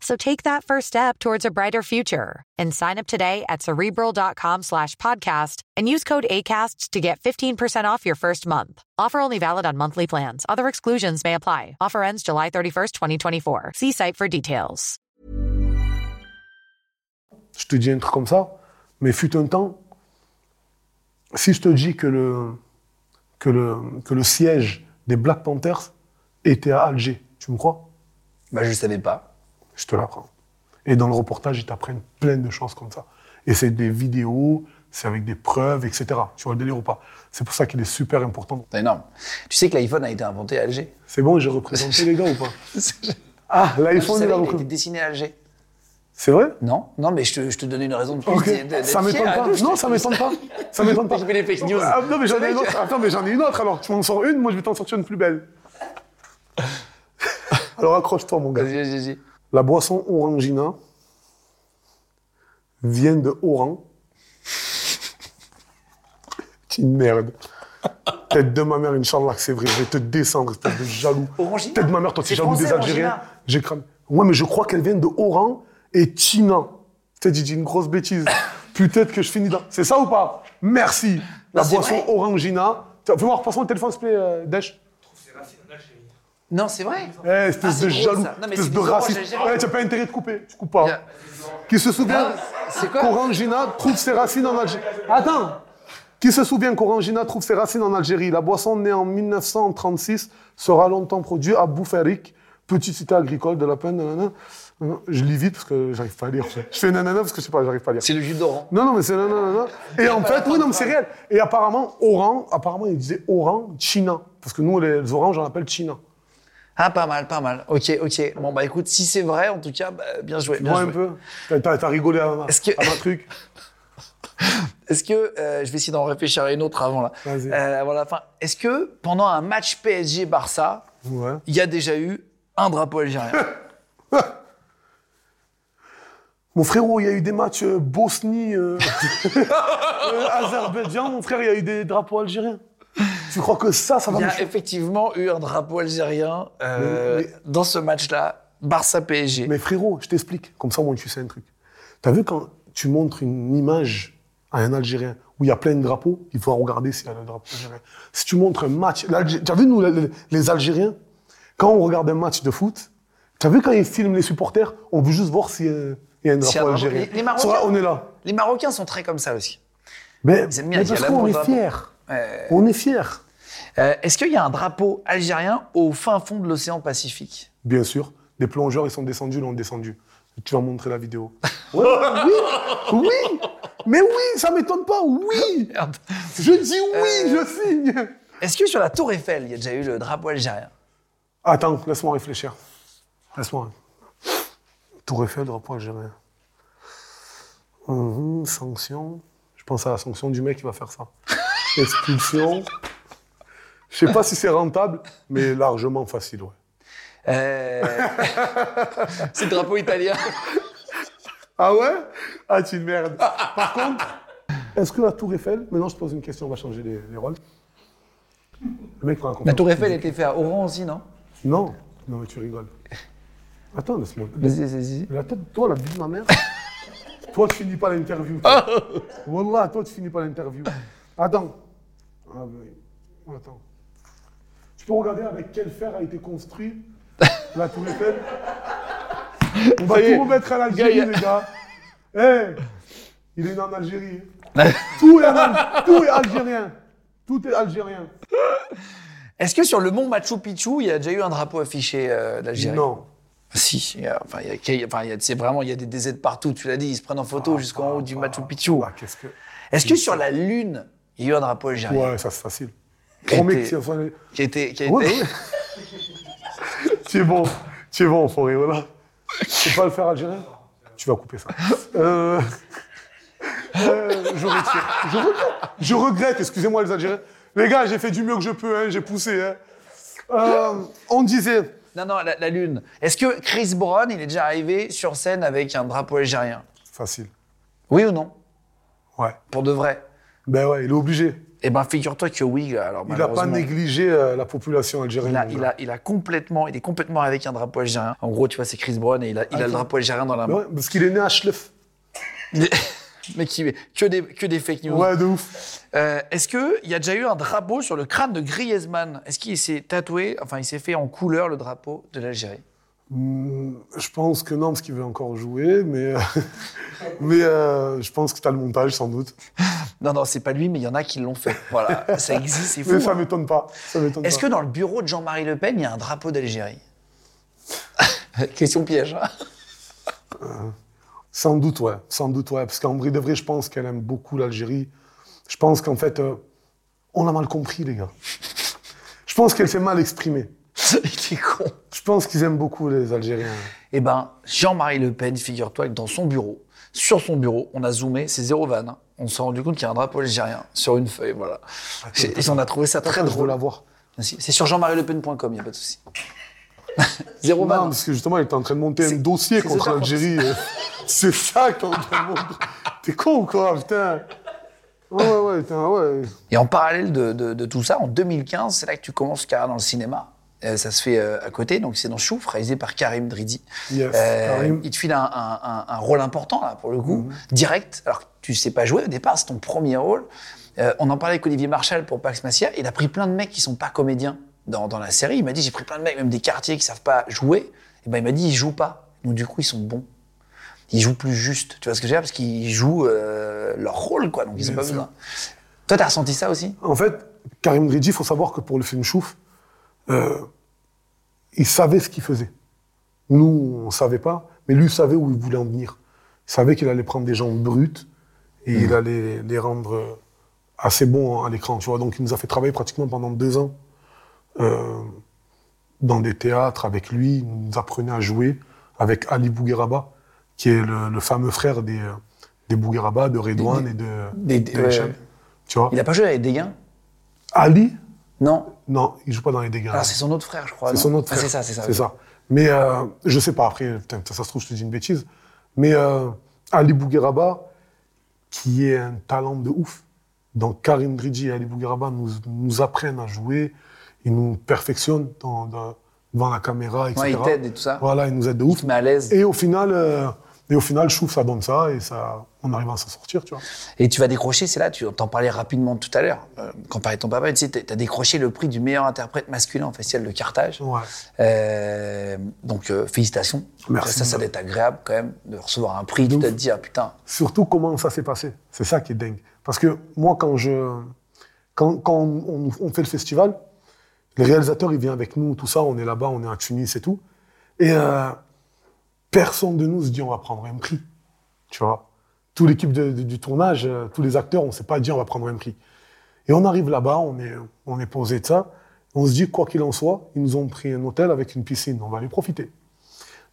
So take that first step towards a brighter future and sign up today at cerebral.com slash podcast and use code ACAST to get 15% off your first month. Offer only valid on monthly plans. Other exclusions may apply. Offer ends July 31st, 2024. See site for details. Je te dis un truc comme ça, mais fut un temps, si je te dis que le, que le, que le siège des Black Panthers était à Alger, tu me crois Bah, je ne savais pas. Je te l'apprends. Et dans le reportage, ils t'apprennent plein de choses comme ça. Et c'est des vidéos, c'est avec des preuves, etc. Tu vois le délire ou pas C'est pour ça qu'il est super important. C'est énorme. Tu sais que l'iPhone a été inventé à Alger C'est bon, j'ai représenté les gars ou pas? (laughs) Ah, l'iPhone, il a été dessiné à Alger. C'est vrai? Non, non, mais je te, je te donnais une raison de plus. Ok, d'être- d'être ça m'étonne pas. Non, ça m'étonne pas. Ça (laughs) m'étonne pas. Je fais les fake news. Ah, non, mais j'en ai une autre. Attends, mais j'en ai une autre alors. Tu m'en sors une, moi je vais t'en sortir une plus belle. (laughs) alors accroche-toi, mon gars. Vas-y, vas-y. La boisson Orangina vient de Oran. (laughs) T'es une merde. (laughs) Tête de ma mère, Inch'Allah, que c'est vrai. Je vais te descendre, espèce de jaloux. Orangina Tête de ma mère, toi, tu C'est es jaloux des Algériens. J'ai cramé. Ouais, mais je crois qu'elle vient de Oran et Tina. J'ai dit une grosse bêtise. (coughs) Peut-être que je finis dans. C'est ça ou pas? Merci. La Non, boisson vrai. Orangina. Fais voir, passe-moi le téléphone, s'il te plaît, euh, Desch. Non, c'est vrai. Eh, espèce Ah, c'est de jaloux, ça. Non, mais espèce c'est de raciste. tu n'as pas intérêt de couper, tu coupes pas. Qui se souvient Non, c'est quoi qu'Orangina trouve ses racines en Algérie? Attends Qui se souvient qu'Orangina trouve ses racines en Algérie? La boisson née en 1936 sera longtemps produite à Boufarik, petite cité agricole de la peine. nanana. Je lis vite parce que j'arrive pas à lire. Je fais nanana parce que je sais pas, j'arrive pas à lire. C'est le jus d'oran. Non, non, mais c'est nanana. Et en fait, oui, non, mais c'est réel. Et apparemment, Oran, apparemment, il disait Oran, China. Parce que nous, les oranges, on l'appelle China. Ah, pas mal, pas mal. Ok, ok. Bon, bah écoute, si c'est vrai, en tout cas, bah, bien joué. Bien Vois un peu. T'as- rigolé à que- ma truc. (laughs) Est-ce que, euh, je vais essayer d'en réfléchir à une autre avant là, Vas-y. Euh, fin. Est-ce que pendant un match PSG-Barça, Ouais. il y a déjà eu un drapeau algérien? (laughs) Mon frérot, il y a eu des matchs euh, Bosnie, euh, (laughs) Azerbaïdjan. Mon frère, il y a eu des drapeaux algériens. Tu crois que ça, ça va Il y a effectivement eu un drapeau algérien euh, Mais- mais- dans ce match-là, Barça-PSG. Mais frérot, je t'explique. Comme ça, moi, tu sais un truc. T'as vu quand tu montres une image à un Algérien où il y a plein de drapeaux, il faut regarder s'il y a le drapeau algérien. Si tu montres un match, l'Algé- t'as vu nous, les, Algériens, quand on regarde un match de foot, t'as vu quand ils filment les supporters, on veut juste voir s'il y a, il y a un drapeau un algérien. les- les Marocains- Ça va, on est là. Les Marocains sont très comme ça aussi. Mais, Ils aiment bien mais parce qu'on est fiers. Euh, On est fiers. euh, Est-ce qu'il y a un drapeau algérien au fin fond de l'océan Pacifique? Bien sûr. Des plongeurs, ils sont descendus, l'ont descendu. Tu vas montrer la vidéo. (laughs) Ouais, oui, oui, mais oui, ça m'étonne pas, oui. Merde. Je dis oui, Euh. je signe. Est-ce que sur la Tour Eiffel, il y a déjà eu le drapeau algérien? Attends, laisse-moi réfléchir. Laisse-moi. Tour Eiffel, drapeau algérien. Hum, sanction. Je pense à la sanction du mec qui va faire ça. Expulsion. Je sais pas si c'est rentable, mais largement facile, ouais. Euh, (laughs) C'est le drapeau italien. Ah ouais? Ah, tu une merde. Par contre, est-ce que la Tour Eiffel. Maintenant, je te pose une question, on va changer les, les rôles. Le mec prend la. Tour Eiffel était faite à Oran aussi, non? Non, non, mais tu rigoles. Attends, laisse-moi. Vas-y, vas-y. La tête, toi, la vie de ma mère. toi, tu finis pas l'interview. (laughs) Wallah, toi, tu finis pas l'interview. Attends. Ah, oui. Attends. Tu peux regarder avec quel fer a été construit la Tour Eiffel (laughs) On va est. tout remettre à l'Algérie, les gars. (laughs) Eh, il est né en Algérie. (laughs) tout, est tout est algérien. Tout est algérien. Est-ce que sur le mont Machu Picchu, il y a déjà eu un drapeau affiché euh, d'Algérie? Non. Si, il y a- enfin, il y a, qu'il y a- enfin, il y a- c'est vraiment, il y a des DZ partout, tu l'as dit, ils se prennent en photo jusqu'en haut du Machu Picchu. Ah, qu'est-ce que. Est-ce que sur la Lune, il y a eu un drapeau algérien Ouais, ça c'est facile. Qui Promets était- qui a été, qui a Ouais, été- ouais. (laughs) tu es bon, tu es bon, Forêt, voilà. Tu peux pas le faire algérien? Tu vas couper ça. Euh, euh, je retire. Je regrette, je regrette, excusez-moi les Algériens. Les gars, j'ai fait du mieux que je peux, hein, j'ai poussé. hein. Euh, on disait, Non, non, la, la Lune. Est-ce que Chris Brown, il est déjà arrivé sur scène avec un drapeau algérien? Facile. Oui ou non? Ouais. Pour de vrai? Ben ouais, il est obligé. Eh ben, figure-toi que oui. Alors, Il n'a pas négligé euh, la population algérienne. il a, le il, gars. a, il a complètement, il est complètement avec un drapeau algérien. En gros, tu vois, c'est Chris Brown et il a, il a le drapeau algérien dans la Mais main. ouais, parce qu'il est né à Schleff. (laughs) Mais qui, que des, que des fake news. Ouais, de ouf. Euh, Est-ce qu'il y a déjà eu un drapeau sur le crâne de Griezmann? Est-ce qu'il s'est tatoué, enfin, il s'est fait en couleur le drapeau de l'Algérie? Hmm, Je pense que non, parce qu'il veut encore jouer, mais, (laughs) mais euh, je pense que tu as le montage sans doute. (laughs) Non, non, c'est pas lui, mais il y en a qui l'ont fait. Voilà, ça existe, c'est (laughs) fou. Mais ça hein. m'étonne pas. Est-ce que dans le bureau de Jean-Marie Le Pen, il y a un drapeau d'Algérie (laughs) Question piège. hein. Sans doute, ouais. Sans doute, ouais. Parce qu'en vrai de vrai, je pense qu'elle aime beaucoup l'Algérie. Je pense qu'en fait, euh, on a mal compris, les gars. Je pense qu'elle s'est mal exprimée. (laughs) il est con. Je pense qu'ils aiment beaucoup les Algériens. Eh ben, Jean-Marie Le Pen, figure-toi que dans son bureau, sur son bureau, on a zoomé, c'est zéro van. On s'est rendu compte qu'il y a un drapeau algérien sur une feuille, voilà. Et on a trouvé ça très drôle. la voir. C'est sur jean-marie-le-pen.com, il n'y a pas de souci. (laughs) zéro Non, parce que justement, il était en train de monter un dossier contre l'Algérie. (laughs) C'est ça qu'on montre. T'es con ou quoi, putain? Ouais, ouais, ouais, putain, ouais. Et en parallèle de, de- de tout ça, en 2015, c'est là que tu commences carrière dans le cinéma. Euh, ça se fait euh, à côté, donc c'est dans Chouf, réalisé par Karim Dridi. Yes, Euh, Karim. Il te file un, un- un- un rôle important, là, pour le coup, Mhm. direct. Alors que tu sais pas jouer au départ, c'est ton premier rôle. On en parlait avec Olivier Marchal pour Pax Massia. Il a pris plein de mecs qui sont pas comédiens dans, dans la série. Il m'a dit j'ai pris plein de mecs, même des quartiers qui savent pas jouer. Et ben il m'a dit ils jouent pas. Donc du coup ils sont bons. Ils jouent plus juste. Tu vois ce que je veux dire? Parce qu'ils jouent leur rôle, quoi. Donc ils ont Bien pas besoin. Toi, t'as ressenti ça aussi? En fait, Karim Dridji, il faut savoir que pour le film Chouf, euh, il savait ce qu'il faisait. Nous, on savait pas, mais lui savait où il voulait en venir. Il savait qu'il allait prendre des gens bruts et il allait les rendre euh, assez bons à l'écran, tu vois. Donc, il nous a fait travailler pratiquement pendant deux ans euh, dans des théâtres avec lui. Il nous apprenait à jouer avec Ali Bougueraba, qui est le, le fameux frère des, des Bougueraba, de Redouane et de, des- de ouais. Tu vois Il a pas joué avec des gains Ali, Non. Non, il joue pas dans les dégâts. Alors c'est son autre frère, je crois. C'est son autre Ah, frère. c'est ça, c'est ça. C'est ça. Mais euh, je sais pas, après, putain, ça se trouve, je te dis une bêtise. Mais euh, Ali Bougueraba, qui est un talent de ouf. Donc Karim Dridji et Ali Bougueraba nous, nous apprennent à jouer, ils nous perfectionnent dans, dans- devant la caméra, etc. Ouais, ils t'aident et tout ça. Voilà, ils nous aident de ouf. Mais à l'aise. Et au final, euh, et au final, je trouve ça donne ça et ça, on arrive à s'en sortir, tu vois. Et tu vas décrocher, c'est là, tu t'en parlais rapidement tout à l'heure, euh, quand parlait ton papa, tu sais, t'as décroché le prix du meilleur interprète masculin au Festival de Carthage. Ouais. Euh, donc euh, félicitations. Merci. Ça, ça doit être agréable quand même de recevoir un prix, tu te dire, putain, Surtout comment ça s'est passé. C'est ça qui est dingue. Parce que moi, quand je, quand, quand on, on fait le festival, le réalisateur, il vient avec nous, tout ça, on est là-bas, on est à Tunis et tout. Et euh, personne de nous se dit on va prendre un prix. Tu vois? Toute l'équipe du tournage, euh, tous les acteurs, on ne s'est pas dit on va prendre un prix. Et on arrive là-bas, on est, on est posé de ça. On se dit, quoi qu'il en soit, ils nous ont pris un hôtel avec une piscine, on va aller profiter.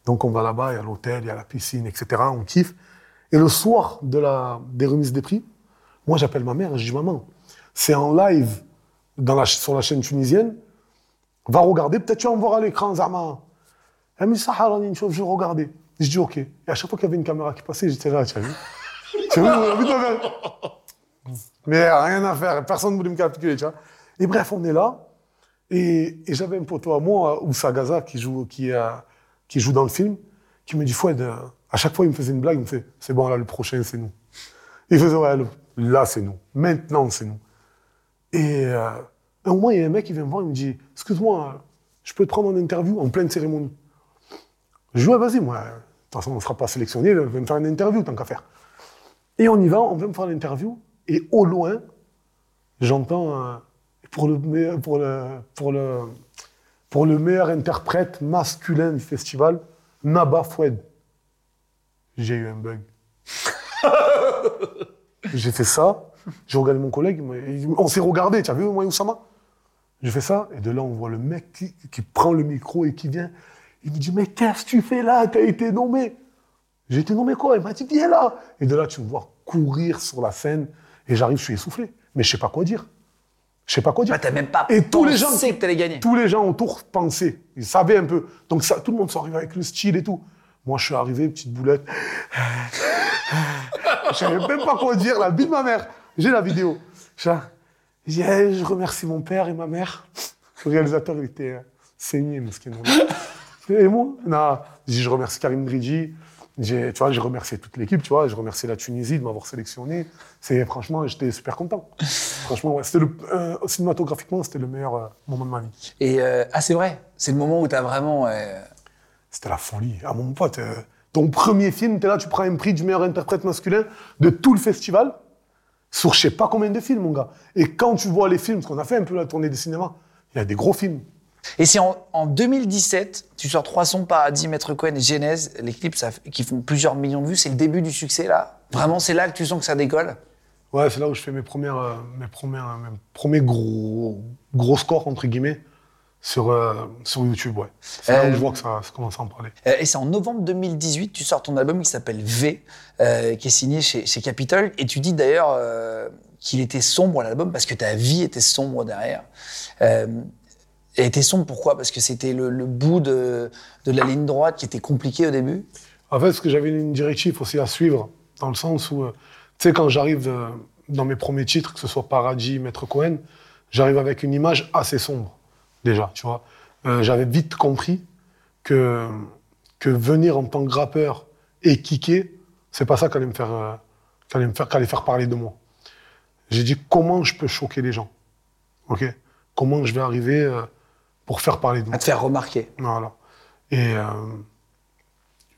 Donc on va là-bas, il y a l'hôtel, il y a la piscine, etc. On kiffe. Et le soir de la, des remises des prix, moi j'appelle ma mère je dis maman, c'est en live sur la chaîne tunisienne. Va regarder, peut-être tu vas me voir à l'écran, Zama. Dit Sahara, je regarder. Je dis ok. Et à chaque fois qu'il y avait une caméra qui passait, j'étais là, tu as vu Tu as vu, Mais rien à faire, personne ne voulait me calculer, tu vois. Et bref, on est là. Et, j'avais un poteau à moi, Oussa Gaza, qui joue, qui, joue dans le film, qui me dit Foued, euh, à chaque fois, il me faisait une blague, il me fait C'est bon, là, le prochain, c'est nous. Il faisait Ouais, là, c'est nous. Maintenant, c'est nous. Et euh, un moment, il y a un mec qui vient me voir, il me dit Excuse-moi, je peux te prendre en interview en pleine cérémonie Je Ouais, vas-y, moi, de toute façon, on ne sera pas sélectionné, je vais me faire une interview, tant qu'à faire. Et on y va, on vient me faire l'interview, et au loin, j'entends euh, pour, le, meilleur- pour, le, pour, le, pour le meilleur interprète masculin du festival, Naba Foued. J'ai eu un bug. (laughs) J'ai fait ça, j'ai regardé mon collègue, on s'est regardé, tu as vu moi Oussama? J'ai fait ça, et de là on voit le mec qui, qui prend le micro et qui vient, il me dit mais qu'est-ce que tu fais là T'as été nommé? J'ai été nommé quoi? Il m'a dit viens là Et de là tu me vois courir sur la scène, et j'arrive, je suis essoufflé, mais je sais pas quoi dire. Je sais pas quoi dire. Bah, t'as même pas Et tous les gens que t'allais gagner. Tous les gens autour pensaient, ils savaient un peu. Donc ça, tout le monde s'est arrivé avec le style et tout. Moi, je suis arrivé, petite boulette. Je savais même pas quoi dire, la bite de ma mère. J'ai la vidéo. Je Eh, je remercie mon père et ma mère. Le réalisateur, il était euh, saigné, parce qu'il Et moi Non. Je remercie Karim. J'ai, tu vois, j'ai remercié toute l'équipe, tu vois. Je remercie la Tunisie de m'avoir sélectionné. C'est, franchement, j'étais super content. franchement, ouais, c'était le, euh, cinématographiquement, c'était le meilleur euh, moment de ma vie. Et euh, ah, c'est vrai, c'est le moment où tu as vraiment. C'était la folie. Ah, mon pote, ton premier film, t'es là, tu prends un prix du meilleur interprète masculin de tout le festival, sur je sais pas combien de films, mon gars. Et quand tu vois les films, parce qu'on a fait un peu la tournée des cinémas, il y a des gros films. Et c'est en, en 2017, tu sors trois sons Paradis, Maître Cohen et Genèse, les clips ça, qui font plusieurs millions de vues, c'est le début du succès là. Vraiment, c'est là que tu sens que ça décolle. Ouais, c'est là où je fais mes premières, euh, mes premières, mes premiers gros, gros scores, entre guillemets, sur, euh, sur YouTube, ouais. C'est là Euh, où je vois que ça, ça commence à en parler. Euh, et c'est en novembre 2018, tu sors ton album qui s'appelle V, euh, qui est signé chez, chez Capitol. Et tu dis d'ailleurs euh, qu'il était sombre l'album parce que ta vie était sombre derrière. Elle était sombre pourquoi? Parce que c'était le, le bout de, de la ligne droite qui était compliqué au début? En fait, ce que j'avais une directive aussi à suivre, dans le sens où, euh, tu sais, quand j'arrive dans mes premiers titres, que ce soit Paradis, Maître Cohen, j'arrive avec une image assez sombre, déjà, tu vois. Euh, j'avais vite compris que, que venir en tant que rappeur et kicker, c'est pas ça qui allait me faire, euh, me faire, faire parler de moi. J'ai dit comment je peux choquer les gens, ok? Comment je vais arriver pour faire parler de moi. À te faire remarquer. Voilà. Et euh,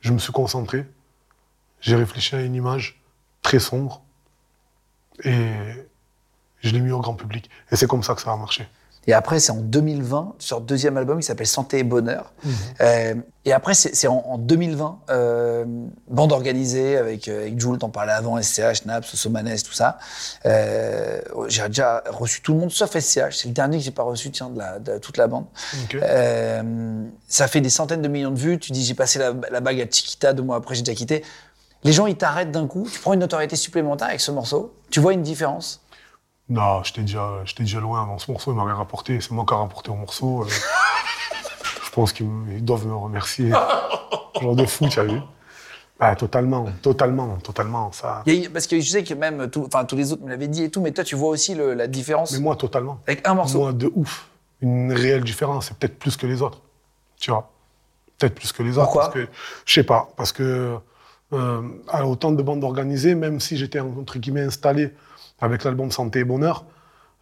je me suis concentré. J'ai réfléchi à une image très sombre. Et je l'ai mis au grand public. Et c'est comme ça que ça a marché. Et après, c'est en 2020, tu sors le deuxième album qui s'appelle Santé et Bonheur. Euh, et après, c'est en, en 2020, euh, bande organisée avec, euh, avec Jules, t'en parlais avant, SCH, Naps, Somanes, tout ça. Euh, j'ai déjà reçu tout le monde sauf SCH. C'est le dernier que j'ai pas reçu, tiens, de, la, de toute la bande. Ça fait des centaines de millions de vues. Tu dis, j'ai passé la, la bague à Chiquita, deux mois après, j'ai déjà quitté. Les gens, ils t'arrêtent d'un coup. Tu prends une notoriété supplémentaire avec ce morceau. Tu vois une différence Non, j'étais déjà, j'étais déjà loin avant ce morceau. Il m'a rien rapporté. C'est moi qui a rapporté au morceau. euh. je pense qu'ils doivent me remercier. (laughs) Genre de fou, tu as vu Bah, Totalement, totalement, totalement. Ça... Il y a- Parce que je sais que même tout- enfin, tous les autres me l'avaient dit et tout, mais toi, tu vois aussi le- la différence Mais moi, totalement. avec un morceau. Moi, de ouf. Une réelle différence. C'est peut-être plus que les autres. Tu vois Peut-être plus que les autres. Pourquoi Je sais pas. Parce que, euh, à autant de bandes organisées, même si j'étais, entre guillemets, installé avec l'album Santé et Bonheur,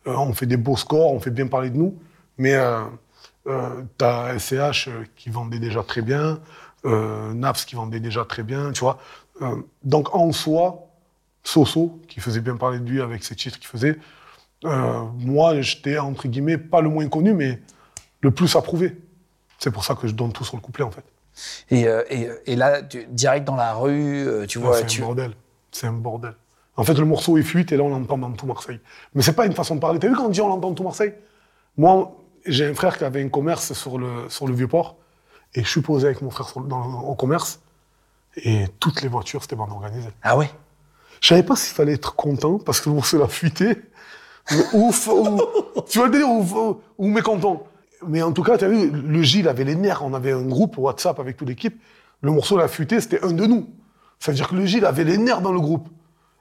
euh, on fait des beaux scores, on fait bien parler de nous. Mais euh, euh, t'as SCH euh, qui vendait déjà très bien, Naps qui vendait déjà très bien, tu vois. Donc, en soi, Soso, qui faisait bien parler de lui avec ses titres qu'il faisait, moi, j'étais, entre guillemets, pas le moins connu, mais le plus approuvé. C'est pour ça que je donne tout sur le couplet, en fait. Et, et, et là, tu- direct dans la rue, tu vois. c'est tu... un bordel. C'est un bordel. En fait, le morceau est fuite et là, on l'entend dans tout Marseille. Mais c'est pas une façon de parler. T'as vu quand on dit on l'entend dans tout Marseille? Moi, j'ai un frère qui avait un commerce sur le, sur le Vieux-Port et je suis posé avec mon frère sur le- dans- au commerce et toutes les voitures, c'était bande organisée. Ah ouais? Je savais pas s'il fallait être content parce que le morceau l'a fuité, ouf, ou, (laughs) tu vois le délire, ou, ou, ou mécontent. Mais en tout cas, tu as vu, le Gilles avait les nerfs, on avait un groupe WhatsApp avec toute l'équipe, le morceau l'a fuité, c'était un de nous. Ça veut dire que le Gilles avait les nerfs dans le groupe.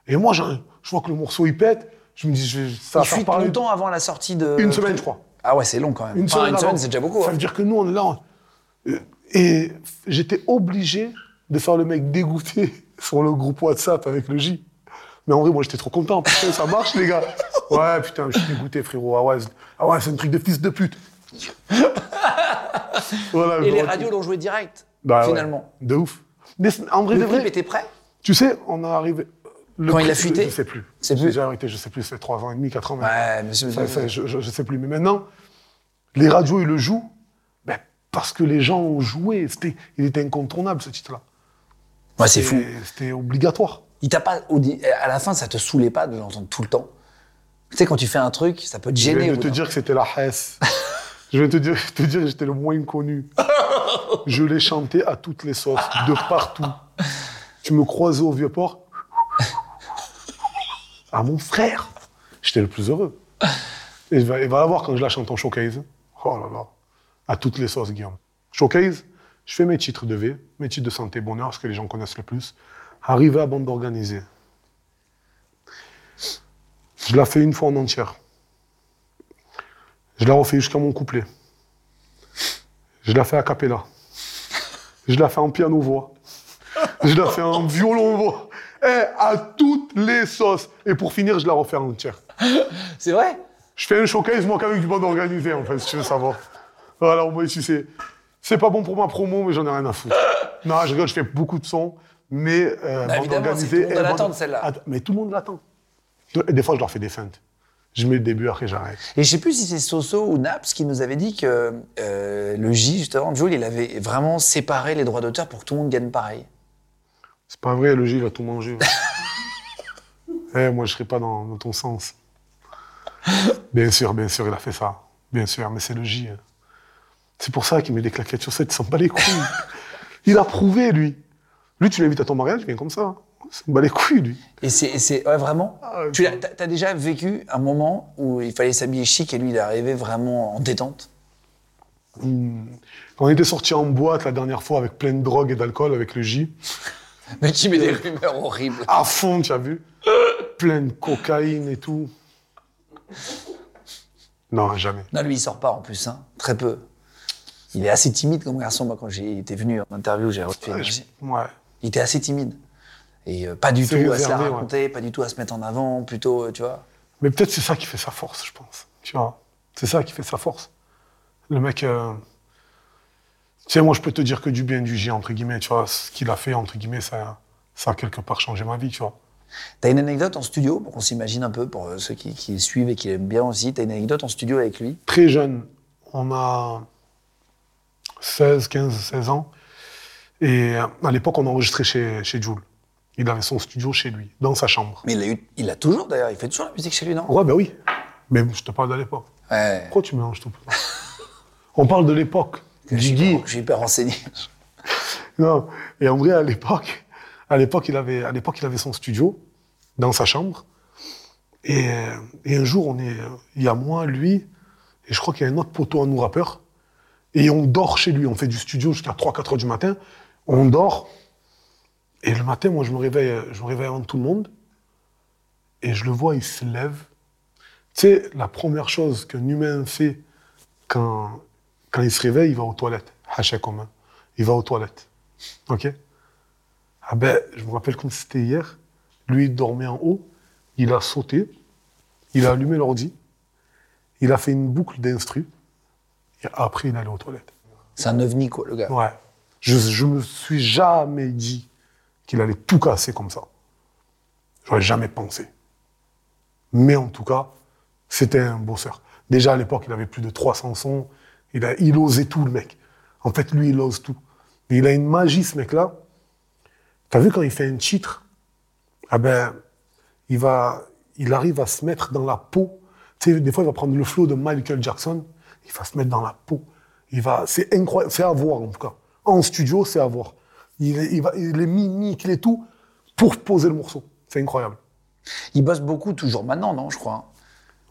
Et moi, je, je vois que le morceau il pète, je me dis, je ça va faire parler. longtemps avant la sortie de. Une semaine, je crois. Ah ouais, c'est long quand même. Une Enfin, semaine, c'est déjà beaucoup. Ça hein. veut dire que nous, on est là. on- euh, Et j'étais obligé de faire le mec dégoûté (laughs) sur le groupe WhatsApp avec le J. Mais en vrai, moi, j'étais trop content. Putain, ça marche, les gars. (laughs) Ouais, putain, je suis dégoûté, frérot. Ah ouais, c'est- ah ouais, c'est un truc de fils de pute. (laughs) voilà, Et les vois- radios l'ont joué direct, Bah ouais, finalement. de ouf. Mais en vrai, Le de clip vrai, était prêt? tu sais, on est arrivé. Le Quand il a fuité Je sais plus. C'est J'ai plus déjà arrêté, je sais plus, c'est 3 ans et demi, 4 ans. Ouais. Ça, ça, je, je, je sais plus. Mais maintenant, les radios, ils le jouent ben, parce que les gens ont joué. C'était, il était incontournable, ce titre-là. Ouais, c'est fou. C'était- obligatoire. Il t'a pas. À la fin, ça te saoulait pas de l'entendre tout le temps? Tu sais, quand tu fais un truc, ça peut te Je gêner. vais au te dire que c'était la Hesse. (laughs) je vais te dire, te dire que j'étais le moins connu. (laughs) je l'ai chanté à toutes les sauces, de partout. Tu me croisais au Vieux-Port. À mon frère. J'étais le plus heureux. Et il va, il quand je la chante en showcase. Oh là là. À toutes les sauces, Guillaume. Showcase, je fais mes titres de V, mes titres de santé bonheur, ce que les gens connaissent le plus. Arrivé à bande organisée. Je la fais une fois en entière. Je la refais jusqu'à mon couplet. Je la fais à cappella. Je la fais en piano-voix. Je la fais en violon-voix. Eh, à toutes les sauces. Et pour finir, je la refais en entière. (laughs) C'est vrai? Je fais un showcase, moi, qu'avec du bande organisé, en fait, si tu veux savoir. Voilà, au moins, tu sais. C'est pas bon pour ma promo, mais j'en ai rien à foutre. (laughs) Non, je rigole, je fais beaucoup de sons, mais euh, Bah, bande que tout le monde l'attendre, celle-là. Mais tout le monde l'attend. Des fois, je leur fais des feintes. Je mets le début, après j'arrête. Et je sais plus si c'est Soso ou Naps qui nous avait dit que euh, le J, justement, Jules, il avait vraiment séparé les droits d'auteur pour que tout le monde gagne pareil. C'est pas vrai, le G, il a tout mangé. (laughs) eh, moi, je serais pas dans, dans ton sens. Bien sûr, bien sûr, il a fait ça. Bien sûr, mais c'est le J. hein. C'est pour ça qu'il met des claquettes sur ça, il s'en bat les couilles. (laughs) il a prouvé, lui. Lui, tu l'invites à ton mariage, il vient comme ça. Il s'en bat les couilles, lui. Et c'est, ouais, vraiment? Ah, tu t'as déjà vécu un moment où il fallait s'habiller chic et lui, il est arrivé vraiment en détente? Quand on était sortis en boîte la dernière fois avec plein de drogue et d'alcool avec le J, Mais qui met des rumeurs horribles. à fond, tu as vu Plein de cocaïne et tout. Non, jamais. Non, lui, il sort pas en plus, hein. très peu. Il est assez timide comme garçon. Moi, quand j'ai été venu en interview, j'ai. Ouais, je- ouais. Il était assez timide. Et euh, pas du tout à se la ouais. raconter, pas du tout à se mettre en avant, plutôt, euh, tu vois. Mais peut-être c'est ça qui fait sa force, je pense. Tu vois C'est ça qui fait sa force. Le mec. euh, sais, moi, je peux te dire que du bien du J, entre guillemets, tu vois. Ce qu'il a fait, entre guillemets, ça, ça a quelque part changé ma vie, tu vois. T'as une anecdote en studio, pour qu'on s'imagine un peu, pour euh, ceux qui, qui suivent et qui l'aiment bien aussi. T'as une anecdote en studio avec lui? Très jeune, on a 16, 15, 16 ans. Et euh, à l'époque, on enregistrait chez, chez Jules. Il avait son studio chez lui, dans sa chambre. Mais il l'a eu, il a toujours d'ailleurs, il fait toujours la musique chez lui, non? Ouais, ben oui. Mais je te parle de l'époque. Ouais. Pourquoi tu mélanges tout (laughs) On parle de l'époque. Je Guigui. hyper, je suis hyper renseigné. (laughs) Non. Et en vrai, à l'époque, à l'époque, il avait, à l'époque, il avait son studio dans sa chambre. Et, euh, et un jour, on est, euh, il y a moi, lui, et je crois qu'il y a un autre poteau, un nous rappeur. Et on dort chez lui. On fait du studio jusqu'à 3-4 heures du matin. On dort. Et le matin, moi, je me réveille, je me réveille avant tout le monde. Et je le vois, il se lève. Tu sais, la première chose qu'un humain fait quand, quand il se réveille, il va aux toilettes. Hacha commun. Il va aux toilettes. OK? Ah ben, je me rappelle comme c'était hier. Lui, il dormait en haut. Il a sauté. Il a allumé l'ordi. Il a fait une boucle d'instru. Et après, il est allé aux toilettes. C'est un ovni, quoi, le gars. Ouais. Je, je me suis jamais dit qu'il allait tout casser comme ça. J'aurais jamais pensé. Mais en tout cas, c'était un bosseur. Déjà à l'époque, il avait plus de 300 sons. Il, a, osait tout, le mec. En fait, lui, il ose tout. Il a une magie, ce mec-là. T'as vu quand il fait un titre? Ah ben, il, va, il arrive à se mettre dans la peau. Tu sais, des fois, il va prendre le flow de Michael Jackson. Il va se mettre dans la peau. Il va, c'est incroyable. C'est à voir, en tout cas. En studio, c'est à voir. Il, il, va, il est mimique, il est tout pour poser le morceau. C'est incroyable. Il bosse beaucoup, toujours maintenant, non, je crois.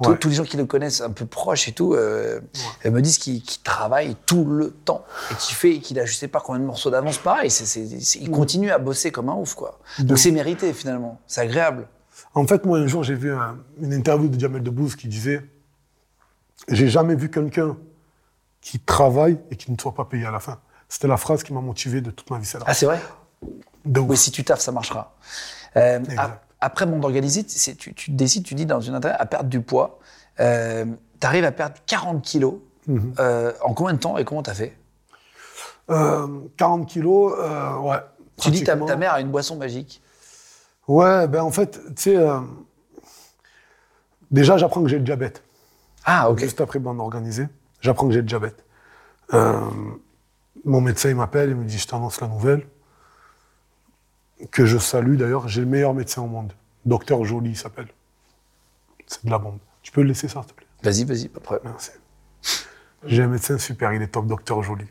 Tous- Ouais. Tous les gens qui le connaissent un peu proches et tout, euh, me disent qu'il qu'il travaille tout le temps et qu'il fait, qu'il a je sais pas combien de morceaux d'avance pareil. c'est- c'est- il continue à bosser comme un ouf, quoi. Donc c'est mérité finalement, c'est agréable. En fait, moi, un jour, j'ai vu un- une interview de Jamel Debbouze qui disait J'ai jamais vu quelqu'un qui travaille et qui ne soit pas payé à la fin. C'était la phrase qui m'a motivé de toute ma vie. celle-là. Ah c'est vrai? Ouf. Oui, si tu taffes, ça marchera. Euh, après monde organisé, tu, tu décides, tu dis dans une interview, à perdre du poids. Euh, tu arrives à perdre 40 kilos. Mhm. Euh, en combien de temps et comment t'as fait? Euh, 40 kilos, euh, ouais. Tu dis ta, ta mère a une boisson magique. Ouais, ben en fait, tu sais, déjà, j'apprends que j'ai le diabète. Ah ok. Juste après bande organisée, j'apprends que j'ai le diabète. Mon médecin, il m'appelle, il me dit, je t'annonce la nouvelle. Que je salue d'ailleurs, j'ai le meilleur médecin au monde. Docteur Joly, il s'appelle. C'est de la bombe. Tu peux le laisser ça, s'il te plaît Vas-y, vas-y, pas problème. Merci. J'ai un médecin super, il est top, docteur Joly.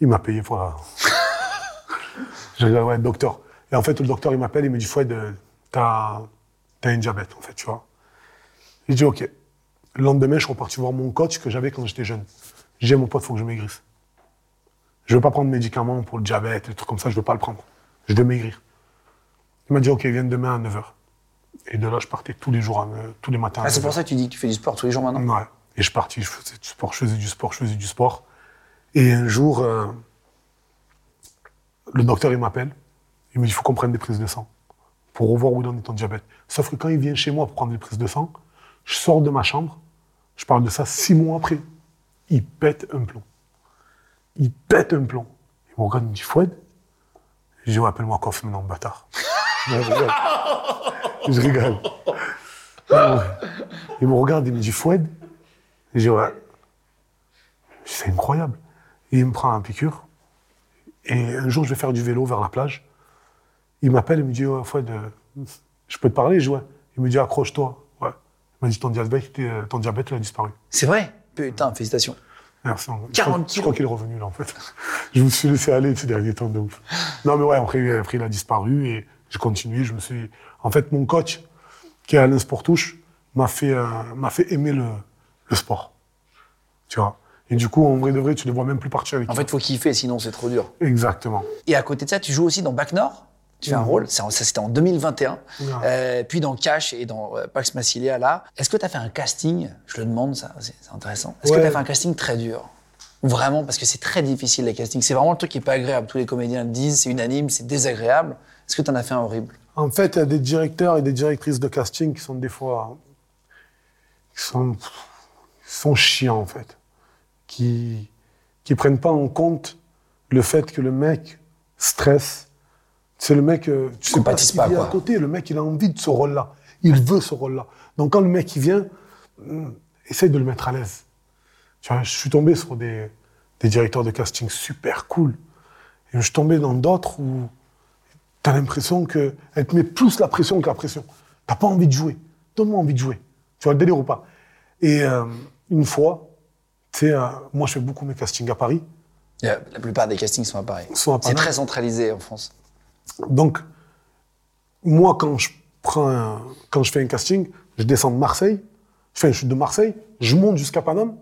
Il m'a payé pour la... (laughs) Je dis, ouais, docteur. Et en fait, le docteur, il m'appelle, il me dit, Fouad, euh, t'as t'as un diabète, en fait, tu vois. Je dis, OK. Le lendemain, je suis reparti voir mon coach que j'avais quand j'étais jeune. J'ai dit, mon pote, il faut que je maigrisse. Je ne veux pas prendre de médicaments pour le diabète, des trucs comme ça, je ne veux pas le prendre. Je veux maigrir. Il m'a dit, OK, viens demain à 9h. Et de là, je partais tous les jours, à neuf- tous les matins. Ah, c'est 9h. pour ça que tu dis que tu fais du sport tous les jours maintenant Ouais. Et je parti, je faisais du sport, je faisais du sport, je faisais du sport. Et un jour, euh, le docteur, il m'appelle. Il me dit, il faut qu'on prenne des prises de sang pour revoir où en est ton diabète. Sauf que quand il vient chez moi pour prendre des prises de sang, je sors de ma chambre, je parle de ça six mois après, il pète un plomb. Il pète un plomb. Il me regarde, il me dit, Foued Je dis, ouais, appelle-moi Koff maintenant, bâtard. Je rigole. Je rigole. Il me regarde, il me dit, Foued Je dis, ouais. C'est incroyable. Et il me prend un piqûre. Et un jour, je vais faire du vélo vers la plage. Il m'appelle, il me dit, ouais, Foued, euh, je peux te parler Je dis, ouais. Il me dit, accroche-toi. Ouais. Il m'a dit, ton diabète, euh, ton diabète il a disparu. C'est vrai? Putain, félicitations. Merci. Je 40 crois, je kilos. crois qu'il est revenu là en fait. (laughs) Je me suis laissé aller ces derniers temps de ouf. Non mais ouais, après, après il a disparu et j'ai continué. Je me suis. En fait, mon coach, qui est Alain Sportouche, m'a fait euh, m'a fait aimer le, le sport. Tu vois. Et du coup, en vrai de vrai, tu ne vois même plus partir avec. En fait, il faut kiffer, sinon c'est trop dur. Exactement. Et à côté de ça, tu joues aussi dans Bac Nord. Tu fais un rôle, c'est en- ça c'était en 2021. Ouais. Euh, puis dans Cash et dans euh, Pax Massilia, là. Est-ce que tu as fait un casting? Je le demande, ça, c'est intéressant. Est-ce que tu as fait un casting très dur? Vraiment, parce que c'est très difficile les castings. C'est vraiment le truc qui est pas agréable. Tous les comédiens le disent, c'est unanime, c'est désagréable. Est-ce que tu en as fait un horrible? En fait, il y a des directeurs et des directrices de casting qui sont des fois. qui sont, qui sont chiants, en fait. Qui qui prennent pas en compte le fait que le mec stresse. C'est le mec. euh, Tu sais pas qu'il pas, quoi. à côté. Le mec, il a envie de ce rôle-là. Il veut ce rôle-là. Donc, quand le mec, il vient, hum, essaye de le mettre à l'aise. Tu vois, je suis tombé sur des, des directeurs de casting super cool. Et je suis tombé dans d'autres où T'as l'impression qu'elle te met plus la pression que la pression. T'as pas envie de jouer. Donne-moi envie de jouer. Tu vois le délire ou pas? Et euh, une fois, tu sais, euh, moi je fais beaucoup mes castings à Paris. La plupart des castings sont à Paris. Sont à C'est Paris. très centralisé en France. Donc, moi quand je prends, un- quand je fais un casting, je descends de Marseille. Je fais un chute de Marseille. Je monte jusqu'à Paname.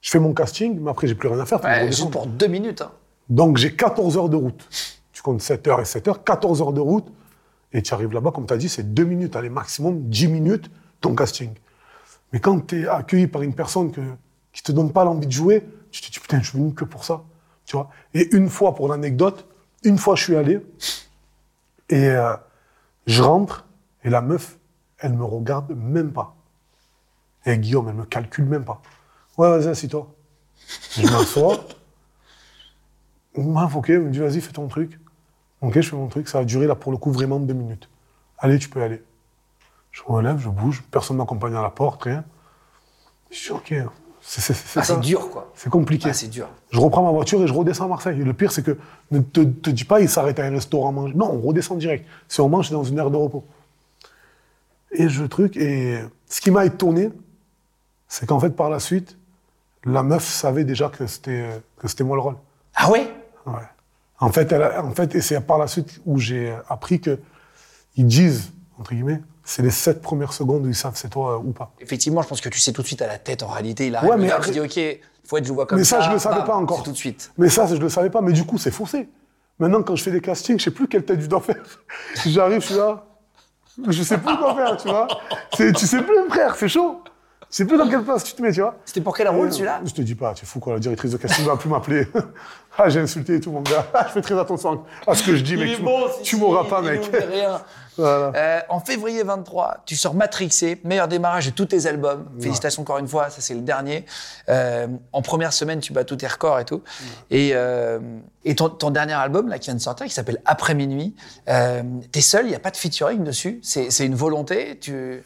Je fais mon casting, mais après j'ai plus rien à faire. Ouais, juste pour deux minutes. hein. Donc j'ai 14 heures de route. Tu comptes 7 heures et 7 heures, 14 heures de route. Et tu arrives là-bas, comme tu as dit, c'est 2 minutes, allez, maximum 10 minutes, ton casting. Mais quand tu es accueilli par une personne que, qui te donne pas l'envie de jouer, tu te dis, putain, je suis venu que pour ça. Tu vois et une fois, pour l'anecdote, une fois, je suis allé, et euh, je rentre, et la meuf, elle me regarde même pas. Et Guillaume, elle me calcule même pas. Ouais, vas-y, assis-toi. Je m'assois. Ouais, ok, elle me dit, vas-y, fais ton truc. Ok, je fais mon truc. Ça a duré, là, pour le coup, vraiment deux minutes. Allez, tu peux y aller. Je me relève, je bouge. Personne ne m'accompagne à la porte, rien. Je dis, ok. C'est c'est- Ah, dur, quoi. C'est compliqué. Ah, c'est dur. Je reprends ma voiture et je redescends à Marseille. Et le pire, c'est que ne te, te dis pas, il s'arrête à un restaurant manger. Non, on redescend direct. Si on mange, c'est dans une aire de repos. Et je truc. Et ce qui m'a étonné, c'est qu'en fait, par la suite, la meuf savait déjà que c'était que c'était moi le rôle. Ah ouais? Ouais. En fait, elle en fait, et c'est par la suite où j'ai appris que ils disent entre guillemets, c'est les sept premières secondes où ils savent c'est toi euh, ou pas. Effectivement, je pense que tu sais tout de suite à la tête, en réalité. Il arrive, Ouais, mais après- dit, OK, faut être, je vois comme Mais ça. ça, je le savais bam, pas encore. Tout de suite. Mais ça, je le savais pas. Mais du coup, c'est faussé. Maintenant, quand je fais des castings, je sais plus quelle tête je dois faire. (laughs) J'arrive, je suis là. Je sais plus quoi faire, tu vois. Tu sais plus, frère, c'est chaud. Tu sais plus dans quelle place tu te mets, tu vois. C'était pour quel rôle, celui-là Je te dis pas, tu es fou quoi, la directrice de casting va plus m'appeler. (laughs) ah, j'ai insulté et tout, mon gars. je fais très attention à ce que je dis, mec. Tu m'auras- tu m'auras pas, mec. Rien. (laughs) Voilà. Euh, en février 23, tu sors Matrixé, meilleur démarrage de tous tes albums. Félicitations encore une fois, ça c'est le dernier. Euh, en première semaine, tu bats tous tes records et tout. Et, euh, et ton, ton dernier album, là, qui vient de sortir, qui s'appelle Après minuit, euh, t'es seul, il n'y a pas de featuring dessus. C'est c'est une volonté. Tu...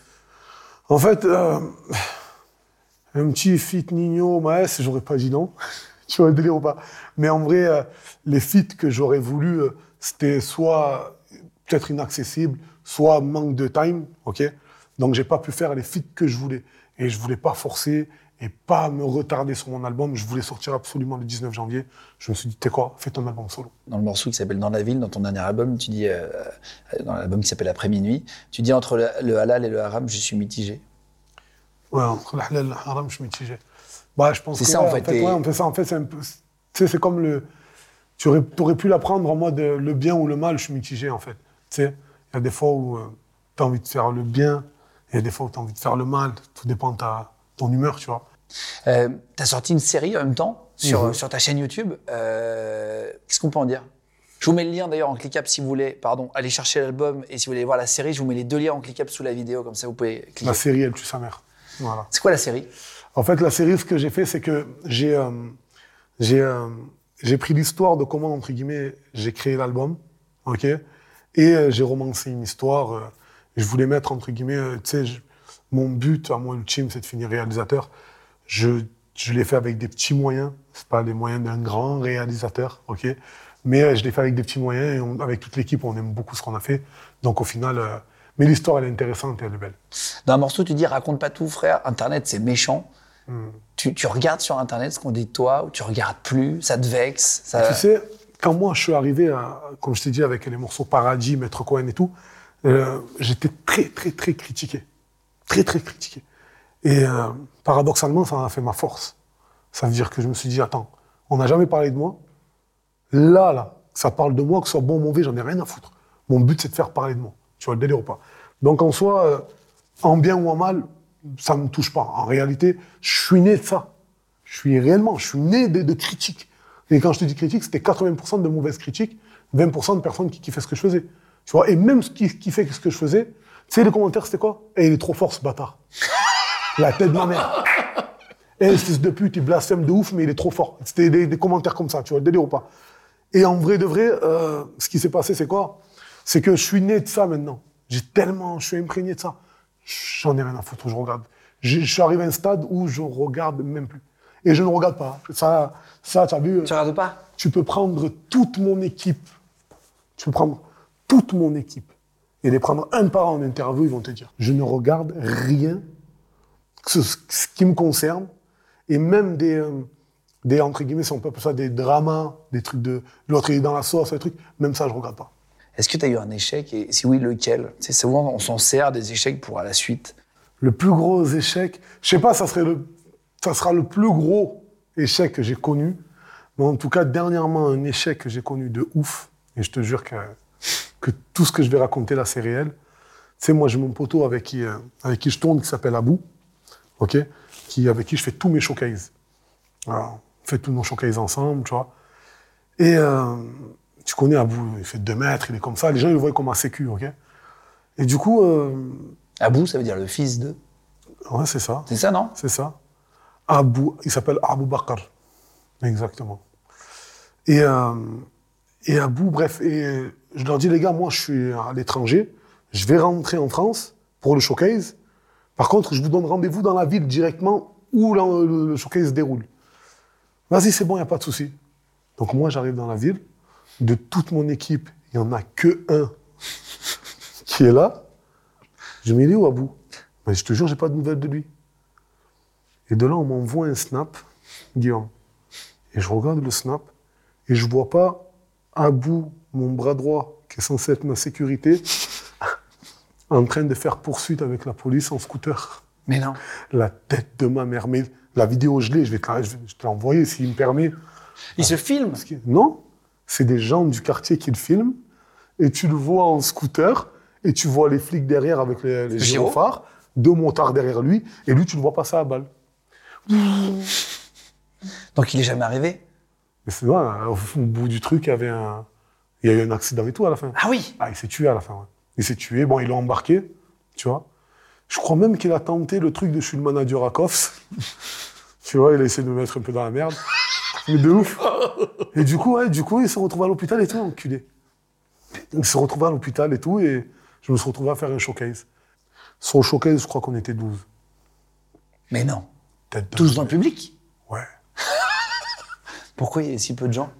En fait, euh, un petit fit Nino Maes, j'aurais pas dit non. (laughs) tu vois le délire ou pas Mais en vrai, euh, les feats que j'aurais voulu, euh, c'était soit peut-être inaccessible, soit manque de time, ok Donc j'ai pas pu faire les feats que je voulais. Et je voulais pas forcer et pas me retarder sur mon album. Je voulais sortir absolument le 19 janvier. Je me suis dit, t'es quoi? Fais ton album solo. Dans le morceau qui s'appelle Dans la ville, dans ton dernier album, tu dis, euh, dans l'album qui s'appelle Après minuit, tu dis entre le, le halal et le haram, je suis mitigé. Ouais, entre le halal et le haram, je suis mitigé. Bah, je pense C'est ça, ouais, en fait, ouais, on fait ça. En fait, c'est un peu. Tu sais, c'est comme le. Tu aurais, aurais pu l'apprendre en mode euh, le bien ou le mal, je suis mitigé, en fait. Tu sais, il y a des fois où tu as envie de faire le bien, il y a des fois où tu as envie de faire le mal. Tout dépend de ta, ton humeur, tu vois. Euh, tu as sorti une série en même temps sur, Mhm. sur ta chaîne YouTube. Euh, Qu'est-ce qu'on peut en dire? Je vous mets le lien d'ailleurs en cliquable si vous voulez. Pardon, allez chercher l'album et si vous voulez voir la série, je vous mets les deux liens en cliquable sous la vidéo, comme ça vous pouvez cliquer. La série, elle tue sa mère. Voilà. C'est quoi la série? En fait, la série, ce que j'ai fait, c'est que j'ai euh, j'ai euh, j'ai pris l'histoire de comment, entre guillemets, j'ai créé l'album, ok? Et j'ai romancé une histoire. je voulais mettre, entre guillemets, tu sais, mon but, à moi, ultime, c'est de finir réalisateur. Je, je l'ai fait avec des petits moyens. C'est pas les moyens d'un grand réalisateur, ok? Mais euh, je l'ai fait avec des petits moyens et on- avec toute l'équipe, on aime beaucoup ce qu'on a fait. Donc, au final, euh, mais l'histoire, elle est intéressante et elle est belle. Dans un morceau, tu dis raconte pas tout, frère. Internet, c'est méchant. Hmm. Tu, tu regardes sur Internet ce qu'on dit de toi ou tu regardes plus, ça te vexe. Ça... Tu sais, quand moi je suis arrivé, à, comme je t'ai dit, avec les morceaux Paradis, Maître Cohen et tout, euh, j'étais très, très, très critiqué. Très, très critiqué. Et euh, paradoxalement, ça a fait ma force. Ça veut dire que je me suis dit, attends, on n'a jamais parlé de moi. Là, là, ça parle de moi, que ce soit bon ou mauvais, j'en ai rien à foutre. Mon but, c'est de faire parler de moi. Tu vois, le délire ou pas? Donc, en soi, euh, en bien ou en mal, ça me touche pas. En réalité, je suis né de ça. Je suis réellement, je suis né de, de critiques. Et quand je te dis critique, c'était 80% de mauvaises critiques, 20% de personnes qui kiffaient ce que je faisais. Tu vois, et même ce qui kiffaient ce que je faisais, tu sais, les commentaires, c'était quoi? Et il est trop fort, ce bâtard. (laughs) La tête de ma mère. Et espèce de pute, il blasphème de ouf, mais il est trop fort. C'était des, des commentaires comme ça, tu vois, le délire ou pas. Et en vrai de vrai, euh, ce qui s'est passé, c'est quoi? C'est que je suis né de ça maintenant. J'ai tellement, je suis imprégné de ça. J'en ai rien à foutre, je regarde. Je, je suis arrivé à un stade où je regarde même plus. Et je ne regarde pas. Ça, ça tu as vu Tu regardes pas? tu peux prendre toute mon équipe. Tu peux prendre toute mon équipe et les prendre un par un en interview, ils vont te dire. Je ne regarde rien, ce, ce qui me concerne, et même des, euh, des entre guillemets, si on peut appeler ça des dramas, des trucs de l'autre est dans la sauce, des trucs, même ça je regarde pas. Est-ce que tu as eu un échec? Et si oui, lequel? Sais, souvent on s'en sert des échecs pour à la suite. Le plus gros échec, je sais pas, ça serait le, ça sera le plus gros échec que j'ai connu. Mais en tout cas, dernièrement, un échec que j'ai connu de ouf. Et je te jure que, que tout ce que je vais raconter là, c'est réel. Tu sais, moi, j'ai mon poteau avec qui, euh, avec qui je tourne, qui s'appelle Abou, ok qui, avec qui je fais tous mes showcases. Alors, on fait tous nos showcases ensemble, tu vois. Et euh, tu connais Abou, il fait 2 mètres, il est comme ça. Les gens, ils le voient comme un sécu, ok Et du coup, euh, Abou, ça veut dire le fils de? ouais, c'est ça. C'est ça, non? C'est ça. Abou, il s'appelle Abou Bakr. Exactement. Et, euh, et Abou, bref, et je leur dis, les gars, moi, je suis à l'étranger, je vais rentrer en France pour le showcase. Par contre, je vous donne rendez-vous dans la ville directement où le, showcase se déroule. Vas-y, c'est bon, il n'y a pas de souci. Donc moi, j'arrive dans la ville. De toute mon équipe, il n'y en a que un (laughs) qui est là. Je me dis, où Abou? Mais je te jure, j'ai pas de nouvelles de lui. Et de là, on m'envoie un snap, Guillaume. Et je regarde le snap et je vois pas Abou, mon bras droit, qui est censé être ma sécurité, en train de faire poursuite avec la police en scooter. Mais non. La tête de ma mère. Mais la vidéo, je l'ai, je vais te l'envoyer s'il me permet. Il se filme. Que- non, c'est des gens du quartier qui le filment, et tu le vois en scooter, et tu vois les flics derrière avec les, les Gyro. gyrophares, deux motards derrière lui, et lui, tu le vois passer à balle. Donc il est jamais arrivé. Mais c'est vrai, au, au bout du truc, il y avait un, il y a eu un accident et tout à la fin. Ah oui Ah, il s'est tué à la fin, ouais. Il s'est tué, bon, ils l'ont embarqué, tu vois. Je crois même qu'il a tenté le truc de je suis le manager à Koffs. (laughs) tu vois, il a essayé de me mettre un peu dans la merde. Mais de ouf. (laughs) Et du coup, ouais, du coup, il s'est retrouvé à l'hôpital et tout, enculé. Il s'est retrouvé à l'hôpital et tout, et je me suis retrouvé à faire un showcase. Sur le showcase, je crois qu'on était 12. Mais non. Tête de Tous dans le public. Pourquoi il y a si peu de gens?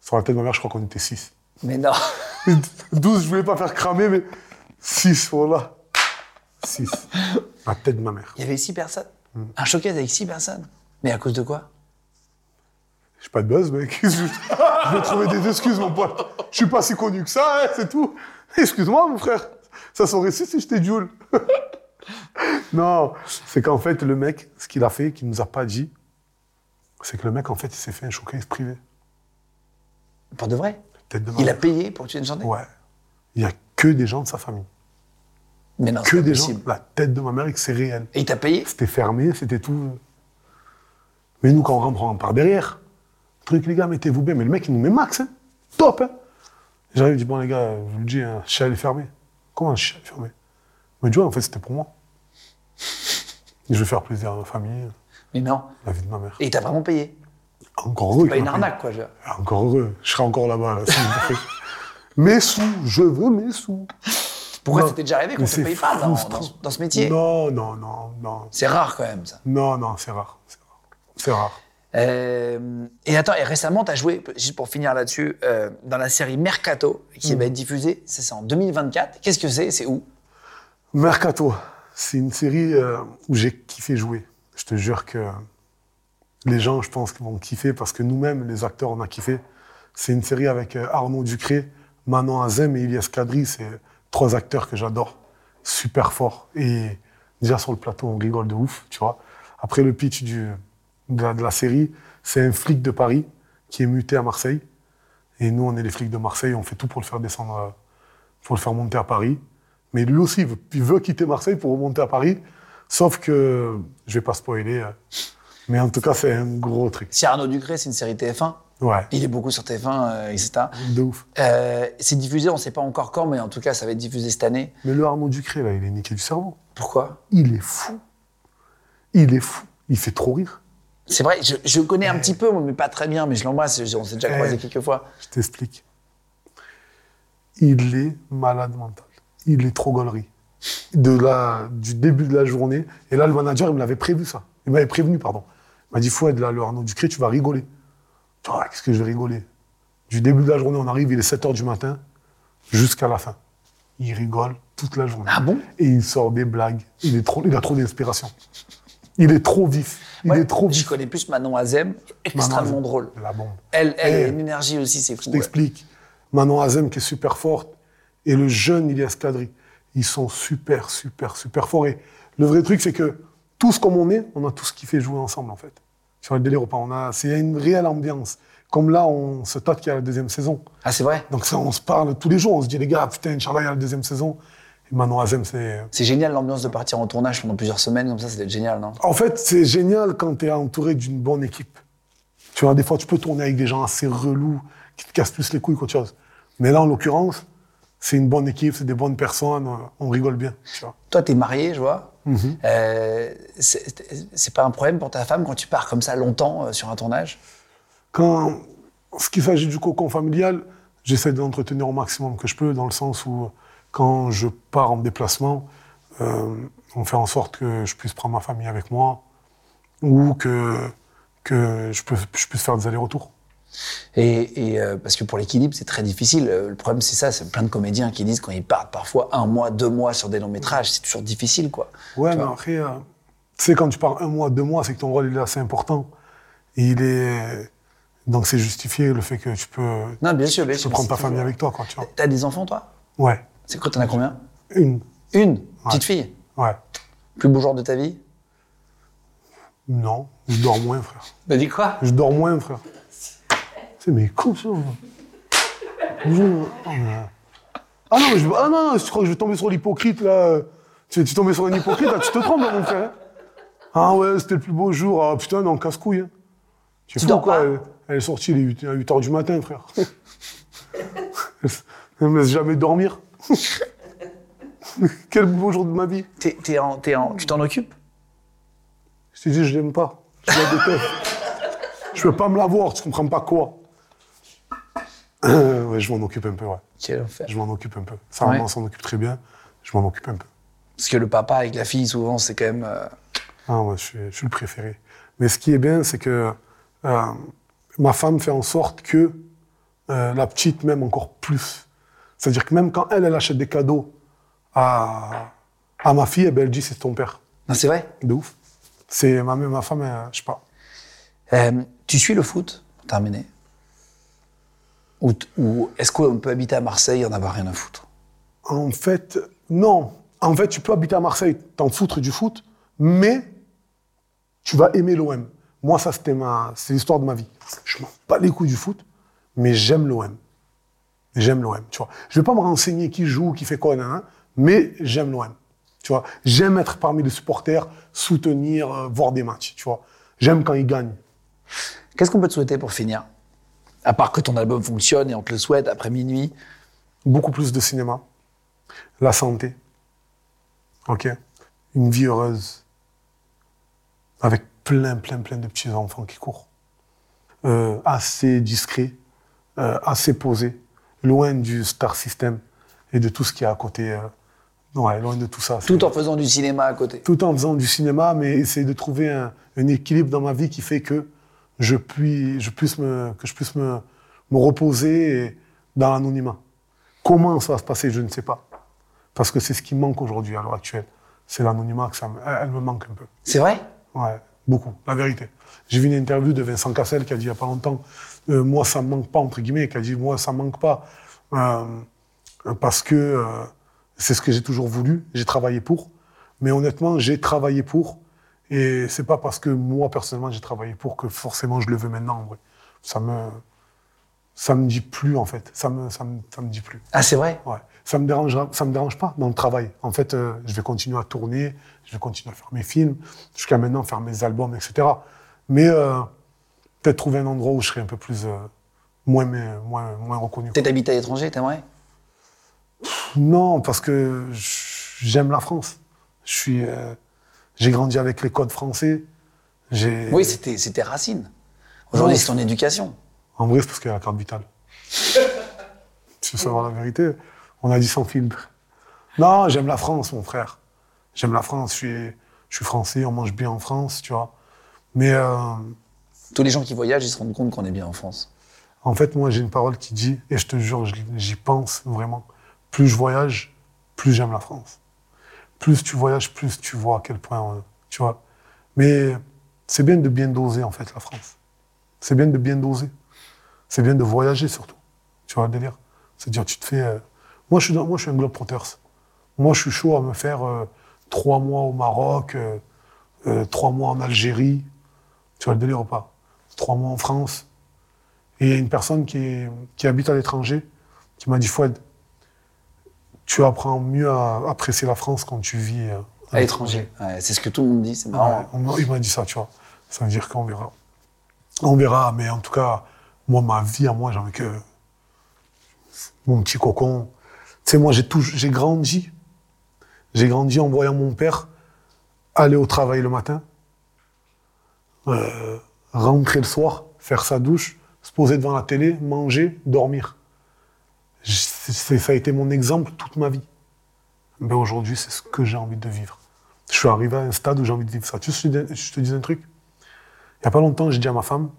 Sur la tête de ma mère, je crois qu'on était 6. Mais non. (laughs) 12, je voulais pas faire cramer, mais 6, voilà. 6. La tête de ma mère. Il y avait six personnes. Un showcase avec six personnes. Mais à cause de quoi? J'ai pas de buzz, mec. (laughs) Je vais trouver des excuses, mon pote. Je suis pas si connu que ça, hein, c'est tout. Excuse-moi, mon frère. Ça serait si si j'étais Jules. (laughs) non, c'est qu'en fait, le mec, ce qu'il a fait, qu'il nous a pas dit, c'est que le mec, en fait, il s'est fait un showcase privé. Pour de vrai Tête de Il a payé pour que tu viennes chanter Ouais. Il y a que des gens de sa famille. Mais non, c'est Que des possible. gens. La tête de ma mère, et que c'est réel. Et il t'a payé C'était fermé, c'était tout. Mais nous, quand on rentre par derrière, truc, les gars, mettez-vous bien. Mais le mec, il nous met max, hein. Top, hein. J'arrive, je dis, bon, les gars, je vous le dis, un chien est fermé. Comment un chien est fermé? Mais tu vois, en fait, c'était pour moi. Je vais faire plaisir à ma famille, Mais non. la vie de ma mère. Et t'as vraiment payé. Encore heureux. Pas qu'il une arnaque, quoi. je- Encore heureux. Je serai encore là-bas. Là, (laughs) mes sous, je veux mes sous. Pourquoi c'était déjà arrivé qu'on te c'est paye pas dans, frustrant. dans- dans ce métier? Non, non, non, non. C'est rare quand même, ça. Non, non, c'est rare. C'est rare. C'est rare. Euh, et attends, et récemment, tu as joué, juste pour finir là-dessus, euh, dans la série Mercato, qui Mm. va être diffusée, ça, c'est en 2024. Qu'est-ce que c'est? C'est où? Mercato, c'est une série euh, où j'ai kiffé jouer. Je te jure que les gens, je pense, vont kiffer parce que nous-mêmes, les acteurs, on a kiffé. C'est une série avec euh, Arnaud Ducré, Manon Azem et Ilias Kadri. C'est trois acteurs que j'adore, super forts. Et déjà sur le plateau, on rigole de ouf. Après le pitch de, la, série, c'est un flic de Paris qui est muté à Marseille. Et nous, on est les flics de Marseille, on fait tout pour le faire descendre, euh, pour le faire monter à Paris. Mais lui aussi, il veut quitter Marseille pour remonter à Paris. Sauf que, je vais pas spoiler, euh, mais en tout cas, c'est un gros truc. Si Arnaud Ducré, c'est une série TF1. Ouais, Il est beaucoup sur TF1, euh, etc. de ouf. Euh, c'est diffusé, on ne sait pas encore quand, mais en tout cas, ça va être diffusé cette année. Mais le Arnaud Ducré, là, il est niqué du cerveau. Pourquoi? Il est fou. Il est fou. Il fait trop rire. C'est vrai, je, je connais un petit peu, mais pas très bien, mais je l'embrasse, on s'est déjà Eh. croisé quelques fois. Je t'explique. Il est malade mental. Il est trop gaulerie. De la, du début de la journée. Et là, le manager, il me l'avait prévu, ça. Il m'avait prévenu, pardon. Il m'a dit, Fouad, là, le Arnaud Ducré, tu vas rigoler. Tu vois, qu'est-ce que je vais rigoler? Du début de la journée, on arrive, il est 7 h du matin, jusqu'à la fin. Il rigole toute la journée. Ah bon? Et il sort des blagues. Il, est trop, il a trop d'inspiration. Il est trop vif. Il Ouais, est trop Je connais plus Manon Azem, extrêmement Manon, drôle. La bombe. Elle, elle Eh. a une énergie aussi, c'est fou. Je ouais. t'explique. Manon Azem qui est super forte et le jeune Ilias Kadri, ils sont super, super, super forts. Et le vrai truc, c'est que tous comme on est, on a tous kiffé jouer ensemble en fait. Sur le délire, on a, c'est une réelle ambiance. Comme là, on se tâte qu'il y a la deuxième saison. Ah, c'est vrai? Donc ça, on se parle tous les jours. On se dit les gars, putain, Inch'Allah, il y a la deuxième saison. Et Manon Azem, c'est C'est génial l'ambiance de partir en tournage pendant plusieurs semaines, comme ça, c'était génial, non? En fait, c'est génial quand tu es entouré d'une bonne équipe. Tu vois, des fois, tu peux tourner avec des gens assez relous, qui te cassent plus les couilles qu'autre chose. Mais là, en l'occurrence, c'est une bonne équipe, c'est des bonnes personnes, on rigole bien. Tu vois. Toi, t'es marié, je vois. Mhm. Euh, c'est pas un problème pour ta femme quand tu pars comme ça longtemps euh, sur un tournage? Quand ce qui s'agit du cocon familial, j'essaie de l'entretenir au maximum que je peux, dans le sens où quand je pars en déplacement, euh, on fait en sorte que je puisse prendre ma famille avec moi ou que, que je, peux, je puisse faire des allers-retours. Et, et, euh, parce que pour l'équilibre, c'est très difficile. Euh, Le problème, c'est ça. C'est plein de comédiens qui disent quand ils partent parfois un mois, deux mois sur des longs métrages, c'est toujours difficile, quoi. Ouais, Tu mais après, euh, tu sais, quand tu pars un mois, deux mois, c'est que ton rôle il est assez important. Et il est. Donc c'est justifié le fait que tu peux, Non, bien sûr, bien tu sûr. peux prendre ta famille toujours- avec toi, quoi, tu vois. T'as des enfants, toi? Ouais. C'est quoi T'en as combien? Une. Une? Petite fille? Ouais. Plus beau jour de ta vie? Non, je dors moins, frère. T'as dit quoi? Je dors moins, frère. C'est mais con, ça. Bonjour. Ah, Ah non, mais je... ah non, non, tu crois que je vais tomber sur l'hypocrite, là Tu tu tombes sur un hypocrite, là, tu te trompes, là, mon frère. Ah ouais, c'était le plus beau jour. Ah putain, non, casse-couille. Hein. Tu fou, dors quoi pas elle, elle est sortie il est 8, à 8 h du matin, frère. (laughs) Elle me laisse jamais dormir. (laughs) Quel beau jour de ma vie. T'es- t'es en- t'es en- Tu t'en occupes? Je t'ai dit, je l'aime pas. Je la déteste. je peux pas me la voir, tu comprends pas quoi. (coughs) Ouais, je m'en occupe un peu, ouais. Quel enfer. Je m'en occupe un peu. Sa Ouais. maman s'en occupe très bien. Je m'en occupe un peu. Parce que le papa avec la fille, souvent, c'est quand même. euh, Ah, ouais, je, suis, je suis le préféré. Mais ce qui est bien, c'est que euh, ma femme fait en sorte que euh, la petite m'aime encore plus. C'est-à-dire que même quand elle, elle achète des cadeaux à, à ma fille, eh ben, elle dit c'est ton père. Non, c'est vrai? De ouf. C'est ma, ma femme, je sais pas. Tu suis le foot? Terminé. Ou, est-ce qu'on peut habiter à Marseille et en avoir rien à foutre? En fait, non. En fait, tu peux habiter à Marseille, t'en foutre du foot, mais tu vas aimer l'OM. Moi, ça, c'était ma, c'est l'histoire de ma vie. Je m'en bats les couilles du foot, mais j'aime l'OM. J'aime l'OM, tu vois. Je vais pas me renseigner qui joue, qui fait quoi, nan, mais j'aime l'OM. Tu vois. J'aime être parmi les supporters, soutenir, euh, voir des matchs, tu vois. J'aime quand ils gagnent. Qu'est-ce qu'on peut te souhaiter pour finir? À part que ton album fonctionne et on te le souhaite après minuit. Beaucoup plus de cinéma. La santé. OK Une vie heureuse. Avec plein, plein, plein de petits enfants qui courent. Euh, assez discret, euh, assez posé, loin du star system et de tout ce qui est à côté. euh, ouais, loin de tout ça. Tout en faisant du cinéma à côté. tout en faisant du cinéma, mais essayer de trouver un, un équilibre dans ma vie qui fait que je, puis, je puisse, me, que je puisse me, me reposer dans l'anonymat. Comment ça va se passer, je ne sais pas. Parce que c'est ce qui manque aujourd'hui, à l'heure actuelle. C'est l'anonymat, que ça me, elle me manque un peu. C'est vrai? Ouais, beaucoup, la vérité. J'ai vu une interview de Vincent Cassel qui a dit il n'y a pas longtemps euh, Moi, ça me manque pas, entre guillemets, qui a dit Moi, ça me manque pas euh, parce que euh, c'est ce que j'ai toujours voulu, j'ai travaillé pour. Mais honnêtement, j'ai travaillé pour. Et c'est pas parce que moi, personnellement, j'ai travaillé pour que forcément je le veux maintenant, en vrai. Ça me. Ça me dit plus, en fait. Ça me, ça me, ça me dit plus. Ah, c'est vrai? Ouais. Ça me dérange, ça me dérange pas dans le travail. En fait, euh, je vais continuer à tourner, je vais continuer à faire mes films, jusqu'à maintenant faire mes albums, etc. Mais euh, peut-être trouver un endroit où je serai un peu plus euh, moins, mais, moins, moins reconnu. Peut-être habiter à l'étranger, t'aimerais? Non, parce que j'aime la France. Je suis, j'ai grandi avec les codes français. Oui, c'était c'était racine. Aujourd'hui, c'est ton éducation. En vrai, c'est parce qu'il y a la carte vitale. (laughs) tu veux savoir la vérité On a dit sans filtre. Non, j'aime la France, mon frère. J'aime la France. Je suis, je suis français, on mange bien en France, tu vois. Mais euh, Tous les gens qui voyagent, ils se rendent compte qu'on est bien en France. en fait, moi, j'ai une parole qui dit, et je te jure, j'y pense vraiment. Plus je voyage, plus j'aime la France. Plus tu voyages, plus tu vois à quel point, euh, tu vois. Mais c'est bien de bien doser, en fait, la France. C'est bien de bien doser. C'est bien de voyager, surtout. Tu vois le délire? C'est-à-dire, tu te fais... euh, Moi, je suis, moi, je suis un Globetrotters. Moi, je suis chaud à me faire euh, trois mois au Maroc, trois mois en Algérie. Tu vois le délire ou pas? Trois mois en France. Et il y a une personne qui, qui habite à l'étranger qui m'a dit Fouad, tu apprends mieux à apprécier la France quand tu vis euh, À l'étranger. Ouais, c'est ce que tout le monde dit, c'est marrant. Ouais, il m'a dit ça, tu vois. Ça veut dire qu'on verra. On verra, mais en tout cas, moi, ma vie à moi, envie que mon petit cocon. Tu sais, moi, j'ai tout, j'ai grandi. J'ai grandi en voyant mon père aller au travail le matin, euh, rentrer le soir, faire sa douche, se poser devant la télé, manger, dormir. Ça a été mon exemple toute ma vie. Mais aujourd'hui, c'est ce que j'ai envie de vivre. Je suis arrivé à un stade où j'ai envie de vivre ça. Tu sais, je te dis un truc. Il n'y a pas longtemps, j'ai dit à ma femme,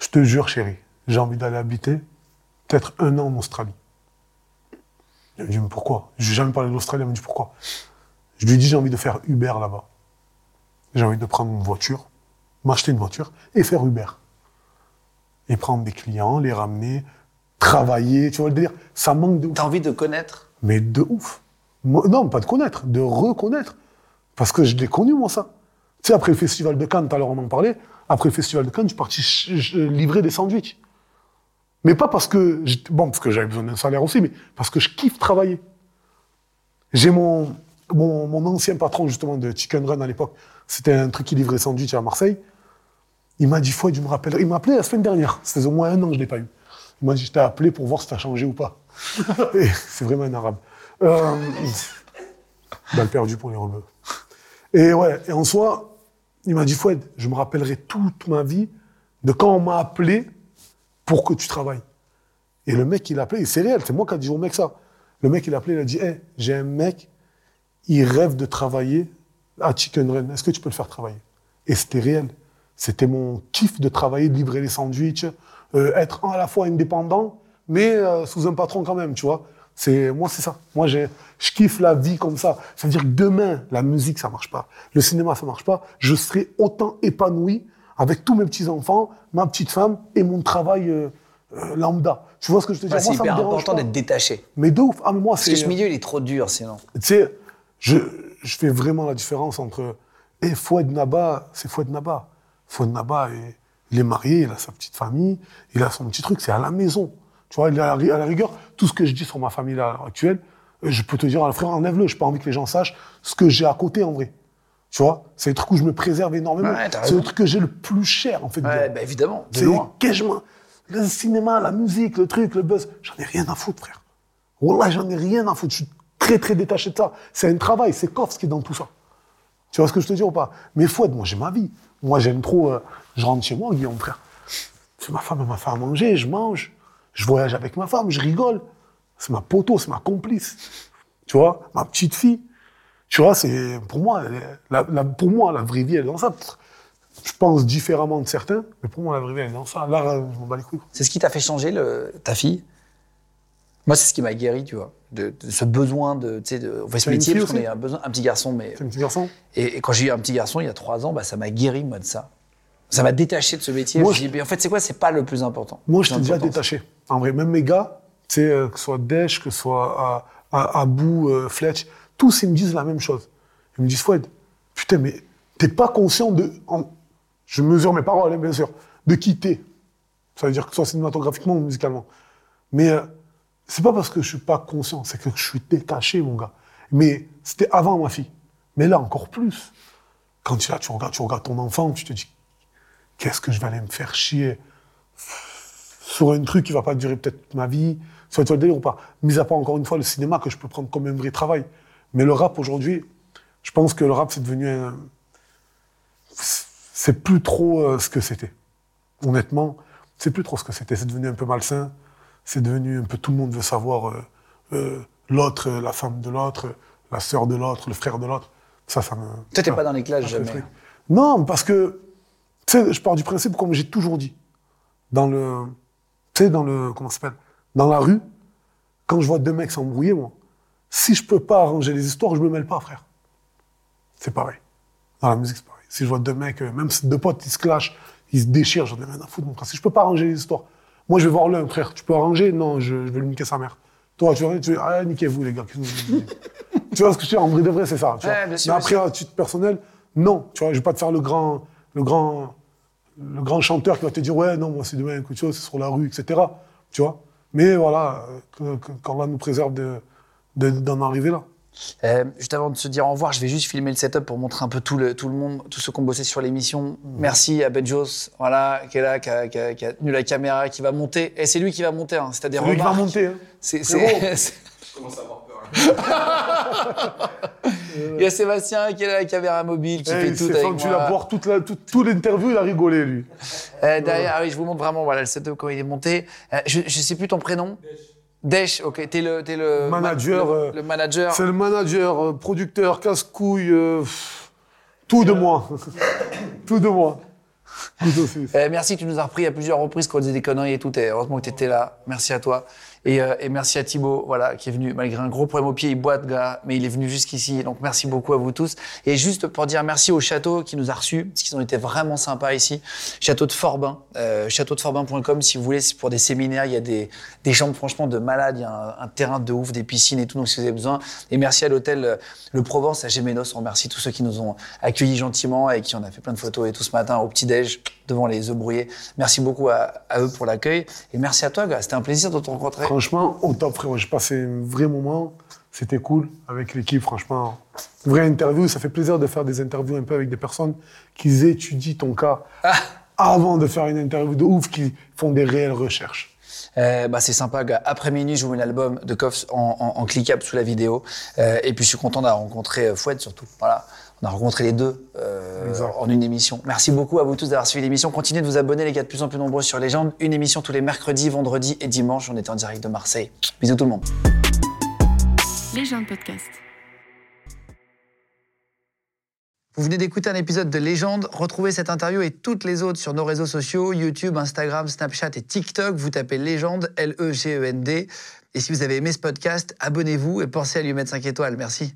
je te jure, chérie, j'ai envie d'aller habiter peut-être un an en Australie. Elle me dit, mais pourquoi? Je n'ai jamais parlé de l'Australie, elle me dit, pourquoi? Je lui dis, j'ai envie de faire Uber là-bas. J'ai envie de prendre une voiture, m'acheter une voiture et faire Uber. Et prendre des clients, les ramener, travailler, tu vois le délire Ça manque de... T'as envie de connaître? Mais de ouf. Moi- non, pas de connaître, de reconnaître. Parce que je l'ai connu, moi, ça. Tu sais, après le festival de Cannes, tout à l'heure, on en parlait. Après le festival de Cannes, je suis parti livrer des sandwichs. Mais pas parce que. Bon, parce que j'avais besoin d'un salaire aussi, mais parce que je kiffe travailler. J'ai mon, mon, mon ancien patron, justement, de Chicken Run à l'époque. C'était un truc qui livrait des sandwichs à Marseille. Il m'a dit, je me rappelle. Il m'a appelé la semaine dernière. Faisait au moins un an que je ne l'ai pas eu. Il m'a dit, je t'ai appelé pour voir si tu as changé ou pas. (laughs) C'est vraiment un arabe. Euh, balle perdue pour les rebeux. Et ouais, et en soi, il m'a dit, Fouad, je me rappellerai toute ma vie de quand on m'a appelé pour que tu travailles. Et le mec, il a appelé, et c'est réel, c'est moi qui ai dit au mec ça. Le mec, il a appelé, il a dit, Hey, j'ai un mec, il rêve de travailler à Chicken Run. Est-ce que tu peux le faire travailler? Et c'était réel. C'était mon kiff de travailler, de livrer les sandwichs, euh, être à la fois indépendant, mais euh, sous un patron quand même, tu vois. C'est moi, c'est ça. Moi, je kiffe la vie comme ça. Ça veut dire que demain, la musique, ça marche pas, le cinéma, ça marche pas. Je serai autant épanoui avec tous mes petits enfants, ma petite femme et mon travail euh, lambda. Tu vois ce que je te dis? Ouais, C'est me hyper dérange important d'être détaché. Mais de ouf. Ah, mais moi, Parce que ce milieu, il est trop dur sinon. Tu sais, je, je fais vraiment la différence entre. Et Fouad Naba, c'est Fouad Naba. Fouad Naba, il, il est marié, il a sa petite famille, il a son petit truc, c'est à la maison. Tu vois, il à, la, rigueur, tout ce que je dis sur ma famille là, actuelle, euh, je peux te dire, frère, enlève-le, je n'ai pas envie que les gens sachent ce que j'ai à côté en vrai. Tu vois C'est le truc où je me préserve énormément. Ouais, c'est le truc que j'ai le plus cher, en fait. Ouais, bah évidemment, de c'est le cinéma, la musique, le truc, le buzz. J'en ai rien à foutre, frère. Wallah, j'en ai rien à foutre. Je suis très, très détaché de ça. C'est un travail, c'est Koff qui est dans tout ça. Tu vois ce que je te dis ou pas? Mais Fouad, moi, j'ai ma vie. Moi, j'aime trop. euh, je rentre chez moi, Guillaume, frère. C'est ma femme, elle m'a fait à manger, je mange. Je voyage avec ma femme, je rigole. C'est ma poteau, c'est ma complice. Tu vois Ma petite fille. Tu vois, c'est. Pour moi, la, la- pour moi, la vraie vie, elle est dans ça. Je pense différemment de certains, mais pour moi, la vraie vie, elle est dans ça. Là, je m'en bats les couilles. C'est ce qui t'a fait changer le, ta fille? Moi, c'est ce qui m'a guéri, tu vois, de, de ce besoin de, tu sais, de, on fait ce métier parce qu'on un besoin, un petit garçon, mais C'est un petit garçon? Et, et quand j'ai eu un petit garçon il y a trois ans, bah, ça m'a guéri moi de ça. Ça m'a détaché de ce métier. Moi, je me dis, mais en fait, c'est quoi? C'est pas le plus important. Moi, je t'ai déjà détaché. En vrai, même mes gars, tu sais, euh, que ce soit Desch, que ce soit à, Abou, euh, Fletch, tous, ils me disent la même chose. Ils me disent, Fouad, putain, mais t'es pas conscient de. en- je mesure mes paroles, hein, bien sûr, de quitter. Ça veut dire que ce soit cinématographiquement ou musicalement. Mais euh, c'est pas parce que je suis pas conscient, c'est que je suis détaché, mon gars. Mais c'était avant ma fille. Mais là, encore plus. Quand tu, là, tu, regardes, tu regardes ton enfant, tu te dis, qu'est-ce que je vais aller me faire chier sur un truc qui va pas durer peut-être toute ma vie, soit tu vois le délire ou pas. Mis à part encore une fois le cinéma que je peux prendre comme un vrai travail. Mais le rap aujourd'hui, je pense que le rap c'est devenu un... C'est plus trop euh, ce que c'était. Honnêtement, c'est plus trop ce que c'était. C'est devenu un peu malsain. C'est devenu un peu tout le monde veut savoir euh, euh, l'autre, la femme de l'autre, la sœur de l'autre, le frère de l'autre. Ça, ça me. Toi, t'es pas dans les me jamais. Non, parce que, sais, je pars du principe, comme j'ai toujours dit, dans le, tu sais, dans le, comment ça s'appelle, dans la rue, quand je vois deux mecs s'embrouiller, moi, si je peux pas arranger les histoires, je me mêle pas, frère. C'est pareil. Dans la musique, c'est pareil. Si je vois deux mecs, euh, même si deux potes, ils se clashent, ils se déchirent, j'en ai rien à foutre, mon frère. Si je peux pas arranger les histoires, moi, je vais voir l'un, frère. Tu peux arranger? Non, je, je vais lui niquer sa mère. Toi, tu vois, tu vas, ah, niquez-vous, les gars. (laughs) Tu vois ce que je dis En vrai de vrai, c'est ça. Tu vois. Ouais, bien sûr, Mais après, à titre personnel, non. Tu vois, je vais pas te faire le grand, le grand, le grand chanteur qui va te dire ouais non moi c'est demain un coup de chose c'est sur la rue etc tu vois? Mais voilà qu'Allah nous préserve de de- d'en arriver là Euh, juste avant de se dire au revoir, je vais juste filmer le setup pour montrer un peu tout le, tout le monde, tous ceux qui ont bossé sur l'émission. Merci à Benjos, voilà, qui est là, qui a, qui a- qui a tenu la caméra, qui va monter. Et c'est lui qui va monter, hein. c'est à des C'est lui qui va monter hein. C'est, Frérot. c'est, (laughs) c'est- Il y a Sébastien qui est là, la caméra mobile, qui Eh, fait tout avec tu vas voir toute la toute, tout l'interview il a rigolé lui Euh, derrière, ah oui, je vous montre vraiment voilà, le setup quand il est monté. Euh, je, je sais plus ton prénom. Desh, ok. T'es le, t'es le Manager, le, euh, le manager. c'est le manager euh, producteur casse-couille euh, pff, (laughs) tout de moi tout de moi Tout. Euh, merci, tu nous as repris à plusieurs reprises quand on disait des conneries et tout. Et heureusement que tu étais là. Merci à toi. Et, euh, et merci à Thibaut, voilà, qui est venu, malgré un gros problème au pied, il boite, gars, mais il est venu jusqu'ici. Donc merci beaucoup à vous tous. Et juste pour dire merci au château qui nous a reçus, parce qu'ils ont été vraiment sympas ici. Château de Forbin, euh, châteaudeforbin.com si vous voulez, c'est pour des séminaires. Il y a des, des chambres franchement de malades, il y a un, terrain de ouf, des piscines et tout, donc si vous avez besoin. Et merci à l'hôtel euh, Le Provence à Gémenos. On remercie tous ceux qui nous ont accueillis gentiment et qui en a fait plein de photos et tout ce matin au petit-déj devant les œufs brouillés. Merci beaucoup à, à eux pour l'accueil. Et merci à toi, gars. C'était un plaisir de te rencontrer. Franchement, au top, frérot. J'ai passé un vrai moment. C'était cool avec l'équipe, franchement. Vraie interview. Ça fait plaisir de faire des interviews un peu avec des personnes qui étudient ton cas avant de faire une interview de ouf, qui font des réelles recherches. Euh, bah, c'est sympa, gars. Après minuit, je vous mets l'album de Koffs en, en, en cliquable sous la vidéo. Euh, et puis, je suis content d'avoir rencontré euh, Fouad, surtout. Voilà. On a rencontré les deux euh, en une émission. Merci beaucoup à vous tous d'avoir suivi l'émission. Continuez de vous abonner, les gars, de plus en plus nombreux sur Légende. Une émission tous les mercredis, vendredis et dimanches. On est en direct de Marseille. Bisous tout le monde. Légende podcast. Vous venez d'écouter un épisode de Légende. Retrouvez cette interview et toutes les autres sur nos réseaux sociaux, YouTube, Instagram, Snapchat et TikTok. Vous tapez Légende, L-E-G-E-N-D. Et si vous avez aimé ce podcast, abonnez-vous et pensez à lui mettre 5 étoiles. Merci.